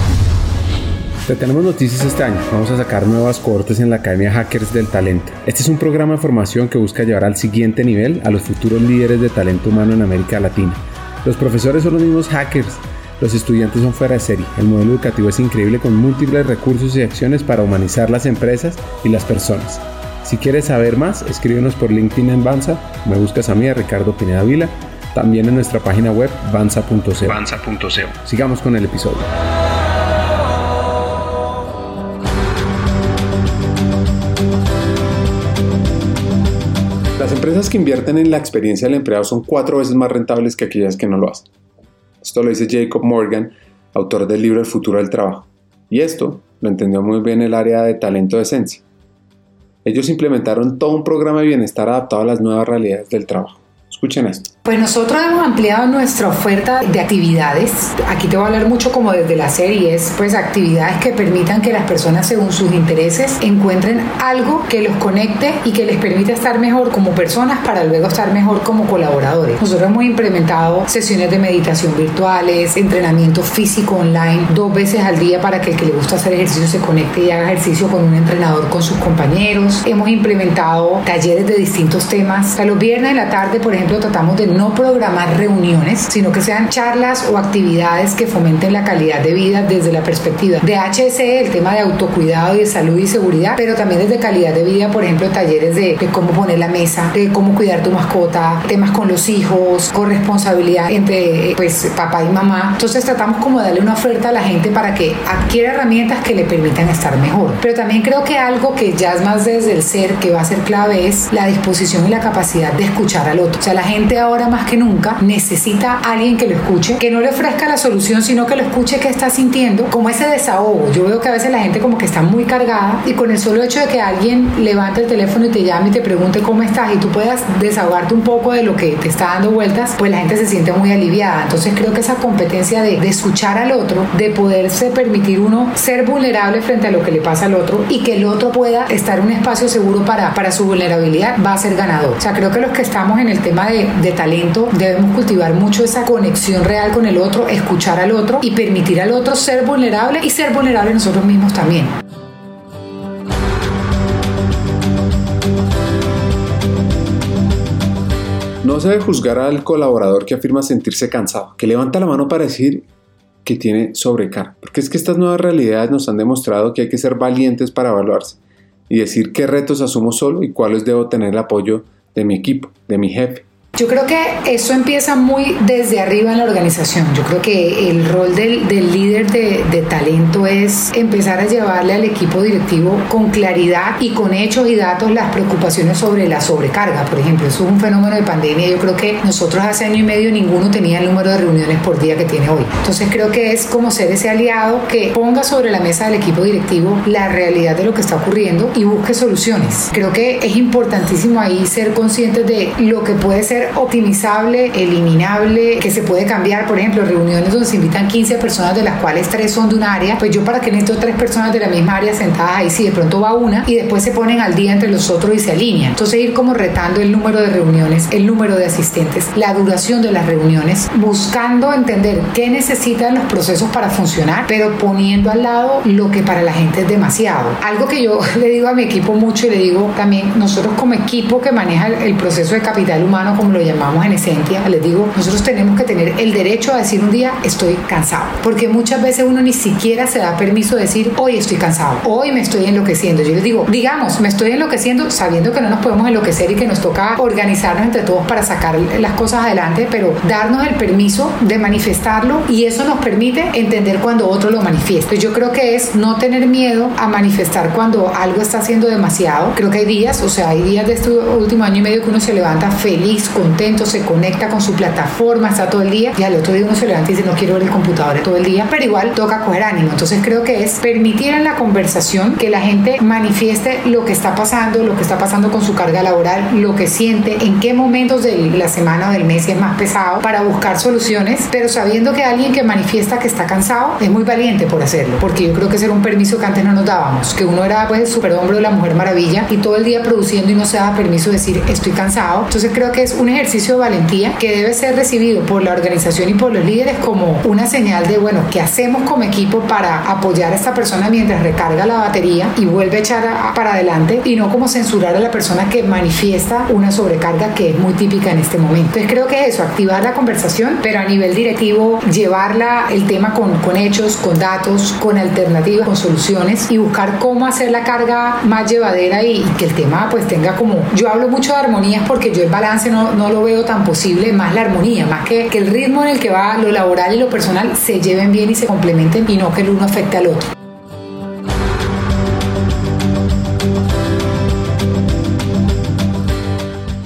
Te tenemos noticias este año. Vamos a sacar nuevas cohortes en la Academia Hackers del Talento. Este es un programa de formación que busca llevar al siguiente nivel a los futuros líderes de talento humano en América Latina. Los profesores son los mismos hackers. Los estudiantes son fuera de serie. El modelo educativo es increíble con múltiples recursos y acciones para humanizar las empresas y las personas. Si quieres saber más, escríbenos por LinkedIn en Banza, me buscas a mí, a Ricardo Pineda Vila, también en nuestra página web banza.co. Sigamos con el episodio. Las empresas que invierten en la experiencia del empleado son cuatro veces más rentables que aquellas que no lo hacen. Esto lo dice Jacob Morgan, autor del libro El futuro del trabajo. Y esto lo entendió muy bien el área de talento de esencia. Ellos implementaron todo un programa de bienestar adaptado a las nuevas realidades del trabajo. Escuchen esto. Pues nosotros hemos ampliado nuestra oferta de actividades. Aquí te voy a hablar mucho como desde la series, pues actividades que permitan que las personas según sus intereses encuentren algo que los conecte y que les permita estar mejor como personas para luego estar mejor como colaboradores. Nosotros hemos implementado sesiones de meditación virtuales, entrenamiento físico online dos veces al día para que el que le gusta hacer ejercicio se conecte y haga ejercicio con un entrenador con sus compañeros. Hemos implementado talleres de distintos temas. A los viernes de la tarde, por ejemplo, tratamos de no programar reuniones, sino que sean charlas o actividades que fomenten la calidad de vida desde la perspectiva de HSE, el tema de autocuidado y de salud y seguridad, pero también desde calidad de vida, por ejemplo, talleres de, cómo poner la mesa, de cómo cuidar tu mascota, temas con los hijos, corresponsabilidad entre pues papá y mamá. Entonces tratamos como de darle una oferta a la gente para que adquiera herramientas que le permitan estar mejor. Pero también creo que algo que ya es más desde el ser, que va a ser clave, es la disposición y la capacidad de escuchar al otro. O sea, la gente ahora más que nunca necesita alguien que lo escuche, que no le ofrezca la solución, sino que lo escuche que está sintiendo, como ese desahogo. Yo veo que a veces la gente como que está muy cargada y con el solo hecho de que alguien levante el teléfono y te llame y te pregunte cómo estás y tú puedas desahogarte un poco de lo que te está dando vueltas, pues la gente se siente muy aliviada. Entonces creo que esa competencia de, de escuchar al otro, de poderse permitir uno ser vulnerable frente a lo que le pasa al otro y que el otro pueda estar en un espacio seguro para, para su vulnerabilidad, va a ser ganador. O sea, creo que los que estamos en el tema de, de talento debemos cultivar mucho esa conexión real con el otro, escuchar al otro y permitir al otro ser vulnerable y ser vulnerable nosotros mismos también. No se debe juzgar al colaborador que afirma sentirse cansado, que levanta la mano para decir que tiene sobrecarga. Porque es que estas nuevas realidades nos han demostrado que hay que ser valientes para evaluarse y decir qué retos asumo solo y cuáles debo tener el apoyo de mi equipo, de mi jefe. Yo creo que eso empieza muy desde arriba en la organización. Yo creo que el rol del, líder de, de, talento es empezar a llevarle al equipo directivo con claridad y con hechos y datos las preocupaciones sobre la sobrecarga. Por ejemplo, eso es un fenómeno de pandemia. Yo creo que nosotros hace año y medio ninguno tenía el número de reuniones por día que tiene hoy. Entonces creo que es como ser ese aliado que ponga sobre la mesa del equipo directivo la realidad de lo que está ocurriendo y busque soluciones. Creo que es importantísimo ahí ser conscientes de lo que puede ser optimizable, eliminable, que se puede cambiar. Por ejemplo, reuniones donde se invitan 15 personas, de las cuales 3 son de un área. Pues yo, para que necesito 3 personas de la misma área sentadas ahí, si de pronto va una y después se ponen al día entre los otros y se alinean. Entonces, ir como retando el número de reuniones, el número de asistentes, la duración de las reuniones, buscando entender qué necesitan los procesos para funcionar, pero poniendo al lado lo que para la gente es demasiado. Algo que yo le digo a mi equipo mucho y le digo también, nosotros como equipo que maneja el proceso de capital humano, como lo llamamos en esencia, les digo, nosotros tenemos que tener el derecho a decir un día estoy cansado, porque muchas veces uno ni siquiera se da permiso de decir hoy estoy cansado, hoy me estoy enloqueciendo. Yo les digo, digamos, me estoy enloqueciendo sabiendo que no nos podemos enloquecer y que nos toca organizarnos entre todos para sacar las cosas adelante, pero darnos el permiso de manifestarlo y eso nos permite entender cuando otro lo manifiesta. Yo creo que es no tener miedo a manifestar cuando algo está haciendo demasiado. Creo que hay días, o sea, hay días de este último año y medio que uno se levanta feliz, contento, se conecta con su plataforma, está todo el día y al otro día uno se levanta y dice no quiero ver el computador todo el día, pero igual toca coger ánimo. Entonces creo que es permitir en la conversación que la gente manifieste lo que está pasando, lo que está pasando con su carga laboral, lo que siente, en qué momentos de la semana o del mes es más pesado para buscar soluciones, pero sabiendo que alguien que manifiesta que está cansado es muy valiente por hacerlo, porque yo creo que ese era un permiso que antes no nos dábamos, que uno era pues el superhombre de la mujer maravilla y todo el día produciendo y no se daba permiso de decir estoy cansado. Entonces creo que es un ejercicio de valentía que debe ser recibido por la organización y por los líderes como una señal de, bueno, ¿qué hacemos como equipo para apoyar a esta persona mientras recarga la batería y vuelve a echar para adelante y no como censurar a la persona que manifiesta una sobrecarga que es muy típica en este momento? Entonces creo que eso, activar la conversación, pero a nivel directivo llevarla el tema con, con hechos, con datos, con alternativas, con soluciones y buscar cómo hacer la carga más llevadera y, y que el tema pues tenga como, yo hablo mucho de armonías porque yo el balance no, no lo veo tan posible, más la armonía, más que, que el ritmo en el que va lo laboral y lo personal se lleven bien y se complementen y no que el uno afecte al otro.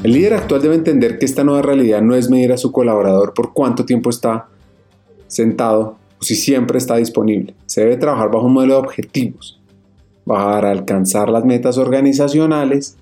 El líder actual debe entender que esta nueva realidad no es medir a su colaborador por cuánto tiempo está sentado o si siempre está disponible. Se debe trabajar bajo un modelo de objetivos para alcanzar las metas organizacionales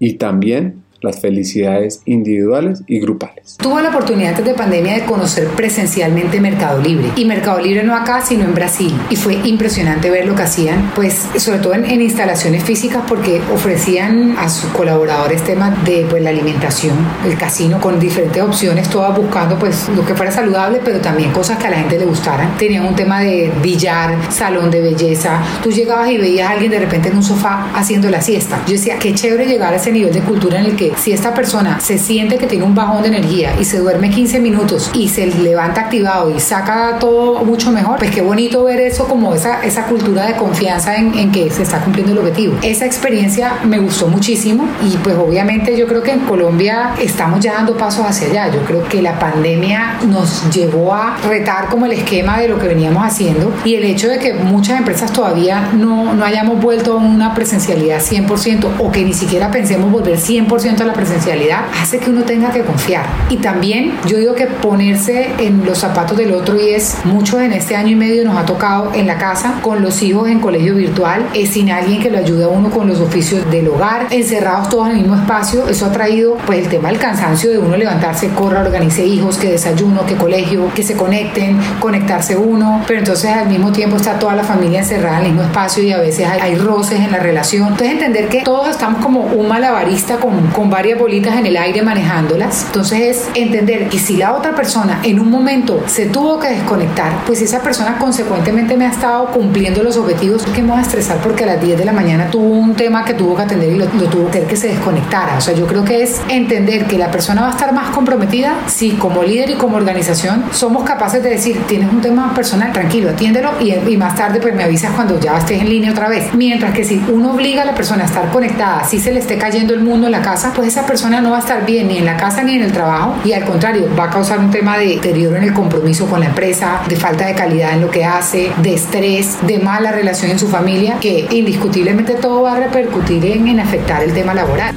y también las felicidades individuales y grupales. Tuve la oportunidad antes de pandemia de conocer presencialmente Mercado Libre y Mercado Libre no acá sino en Brasil y fue impresionante ver lo que hacían pues sobre todo en, instalaciones físicas porque ofrecían a sus colaboradores temas de pues la alimentación, el casino con diferentes opciones, todas buscando pues lo que fuera saludable pero también cosas que a la gente le gustaran. Tenían un tema de billar, salón de belleza, tú llegabas y veías a alguien de repente en un sofá haciendo la siesta. Yo decía, qué chévere llegar a ese nivel de cultura en el que si esta persona se siente que tiene un bajón de energía y se duerme 15 minutos y se levanta activado y saca todo mucho mejor, pues qué bonito ver eso como esa, esa cultura de confianza en, en que se está cumpliendo el objetivo. Esa experiencia me gustó muchísimo y pues obviamente yo creo que en Colombia estamos ya dando pasos hacia allá. Yo creo que la pandemia nos llevó a retar como el esquema de lo que veníamos haciendo y el hecho de que muchas empresas todavía no, no hayamos vuelto a una presencialidad 100% o que ni siquiera pensemos volver 100% a la presencialidad hace que uno tenga que confiar. Y también yo digo que ponerse en los zapatos del otro y es mucho en este año y medio nos ha tocado en la casa con los hijos en colegio virtual, es sin alguien que lo ayude a uno con los oficios del hogar, encerrados todos en el mismo espacio, eso ha traído pues el tema del cansancio de uno levantarse, corra, organice hijos, que desayuno, que colegio, que se conecten, conectarse uno, pero entonces al mismo tiempo está toda la familia encerrada en el mismo espacio y a veces hay, hay roces en la relación. Entonces entender que todos estamos como un malabarista con, con varias bolitas en el aire manejándolas. Entonces es entender que si la otra persona en un momento se tuvo que desconectar, pues esa persona consecuentemente me ha estado cumpliendo los objetivos que me voy a estresar porque a las 10 de la mañana tuvo un tema que tuvo que atender y lo, tuvo que hacer que se desconectara. O sea, yo creo que es entender que la persona va a estar más comprometida si como líder y como organización somos capaces de decir, tienes un tema personal, tranquilo, atiéndelo y, y más tarde pues me avisas cuando ya estés en línea otra vez. Mientras que si uno obliga a la persona a estar conectada, si se le esté cayendo el mundo en la casa, pues esa persona no va a estar bien ni en la casa ni en el trabajo y al contrario, va a causar un tema de deterioro en el compromiso con la empresa, de falta de calidad en lo que hace, de estrés, de mala relación en su familia, que indiscutiblemente todo va a repercutir en, en afectar el tema laboral.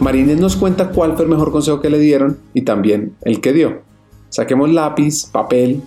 Marínez nos cuenta cuál fue el mejor consejo que le dieron y también el que dio. Saquemos lápiz, papel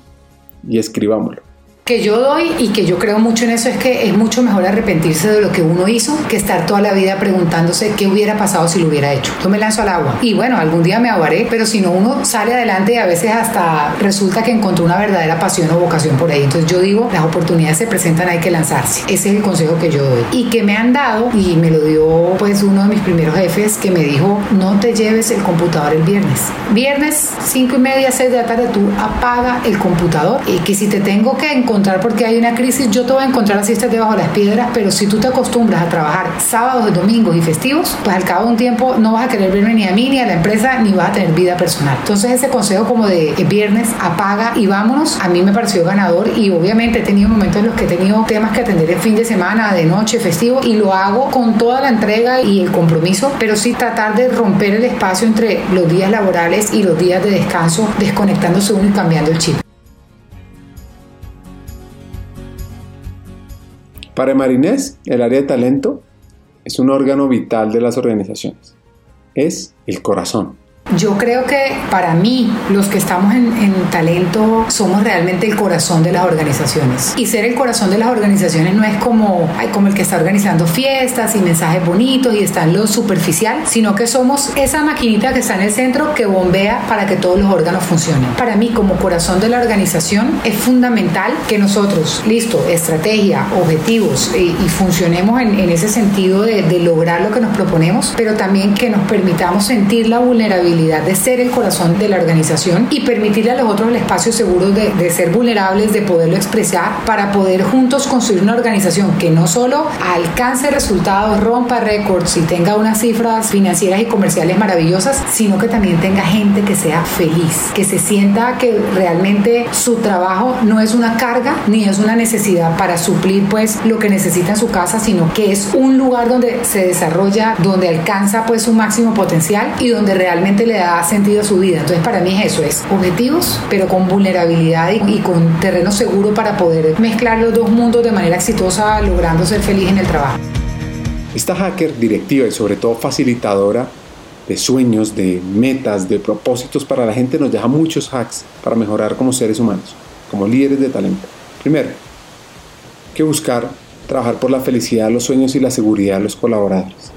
y escribámoslo que yo doy y que yo creo mucho en eso es que es mucho mejor arrepentirse de lo que uno hizo que estar toda la vida preguntándose qué hubiera pasado si lo hubiera hecho. Yo me lanzo al agua y bueno, algún día me ahogaré, pero si no uno sale adelante y a veces hasta resulta que encontró una verdadera pasión o vocación por ahí. Entonces yo digo, las oportunidades se presentan, hay que lanzarse. Ese es el consejo que yo doy. Y que me han dado, y me lo dio pues uno de mis primeros jefes que me dijo, no te lleves el computador el viernes. Viernes, cinco y media, seis de la tarde, tú apaga el computador y que si te tengo que encontrar encontrar porque hay una crisis, yo te voy a encontrar así estés debajo de las piedras, pero si tú te acostumbras a trabajar sábados, domingos y festivos, pues al cabo de un tiempo no vas a querer verme ni a mí ni a la empresa, ni vas a tener vida personal. Entonces ese consejo como de viernes apaga y vámonos, a mí me pareció ganador y obviamente he tenido momentos en los que he tenido temas que atender en fin de semana, de noche, festivo y lo hago con toda la entrega y el compromiso, pero sí tratar de romper el espacio entre los días laborales y los días de descanso, desconectándose uno y cambiando el chip. Para Marinés, el área de talento es un órgano vital de las organizaciones. Es el corazón. Yo creo que para mí, los que estamos en, talento, somos realmente el corazón de las organizaciones. Y ser el corazón de las organizaciones no es como, como el que está organizando fiestas y mensajes bonitos y está en lo superficial, sino que somos esa maquinita que está en el centro que bombea para que todos los órganos funcionen. Para mí, como corazón de la organización, es fundamental que nosotros, listo, estrategia, objetivos, y, funcionemos en, ese sentido de, de lograr lo que nos proponemos, pero también que nos permitamos sentir la vulnerabilidad de ser el corazón de la organización y permitirle a los otros el espacio seguro de, de ser vulnerables, de poderlo expresar, para poder juntos construir una organización que no solo alcance resultados, rompa récords y tenga unas cifras financieras y comerciales maravillosas, sino que también tenga gente que sea feliz, que se sienta que realmente su trabajo no es una carga ni es una necesidad para suplir pues lo que necesita en su casa, sino que es un lugar donde se desarrolla, donde alcanza pues su máximo potencial y donde realmente le da sentido a su vida. Entonces para mí eso es objetivos, pero con vulnerabilidad y, con terreno seguro para poder mezclar los dos mundos de manera exitosa, logrando ser feliz en el trabajo. Esta hacker directiva y sobre todo facilitadora de sueños, de metas, de propósitos para la gente nos deja muchos hacks para mejorar como seres humanos, como líderes de talento. Primero, hay que buscar trabajar por la felicidad, los sueños y la seguridad de los colaboradores.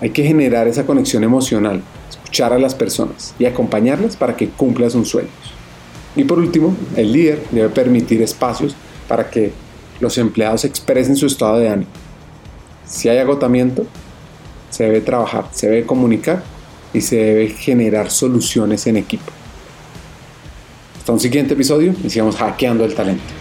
Hay que generar esa conexión emocional, escuchar a las personas y acompañarlas para que cumplan sus sueños. Y por último, el líder debe permitir espacios para que los empleados expresen su estado de ánimo. Si hay agotamiento, se debe trabajar, se debe comunicar y se debe generar soluciones en equipo. Hasta un siguiente episodio y sigamos hackeando el talento.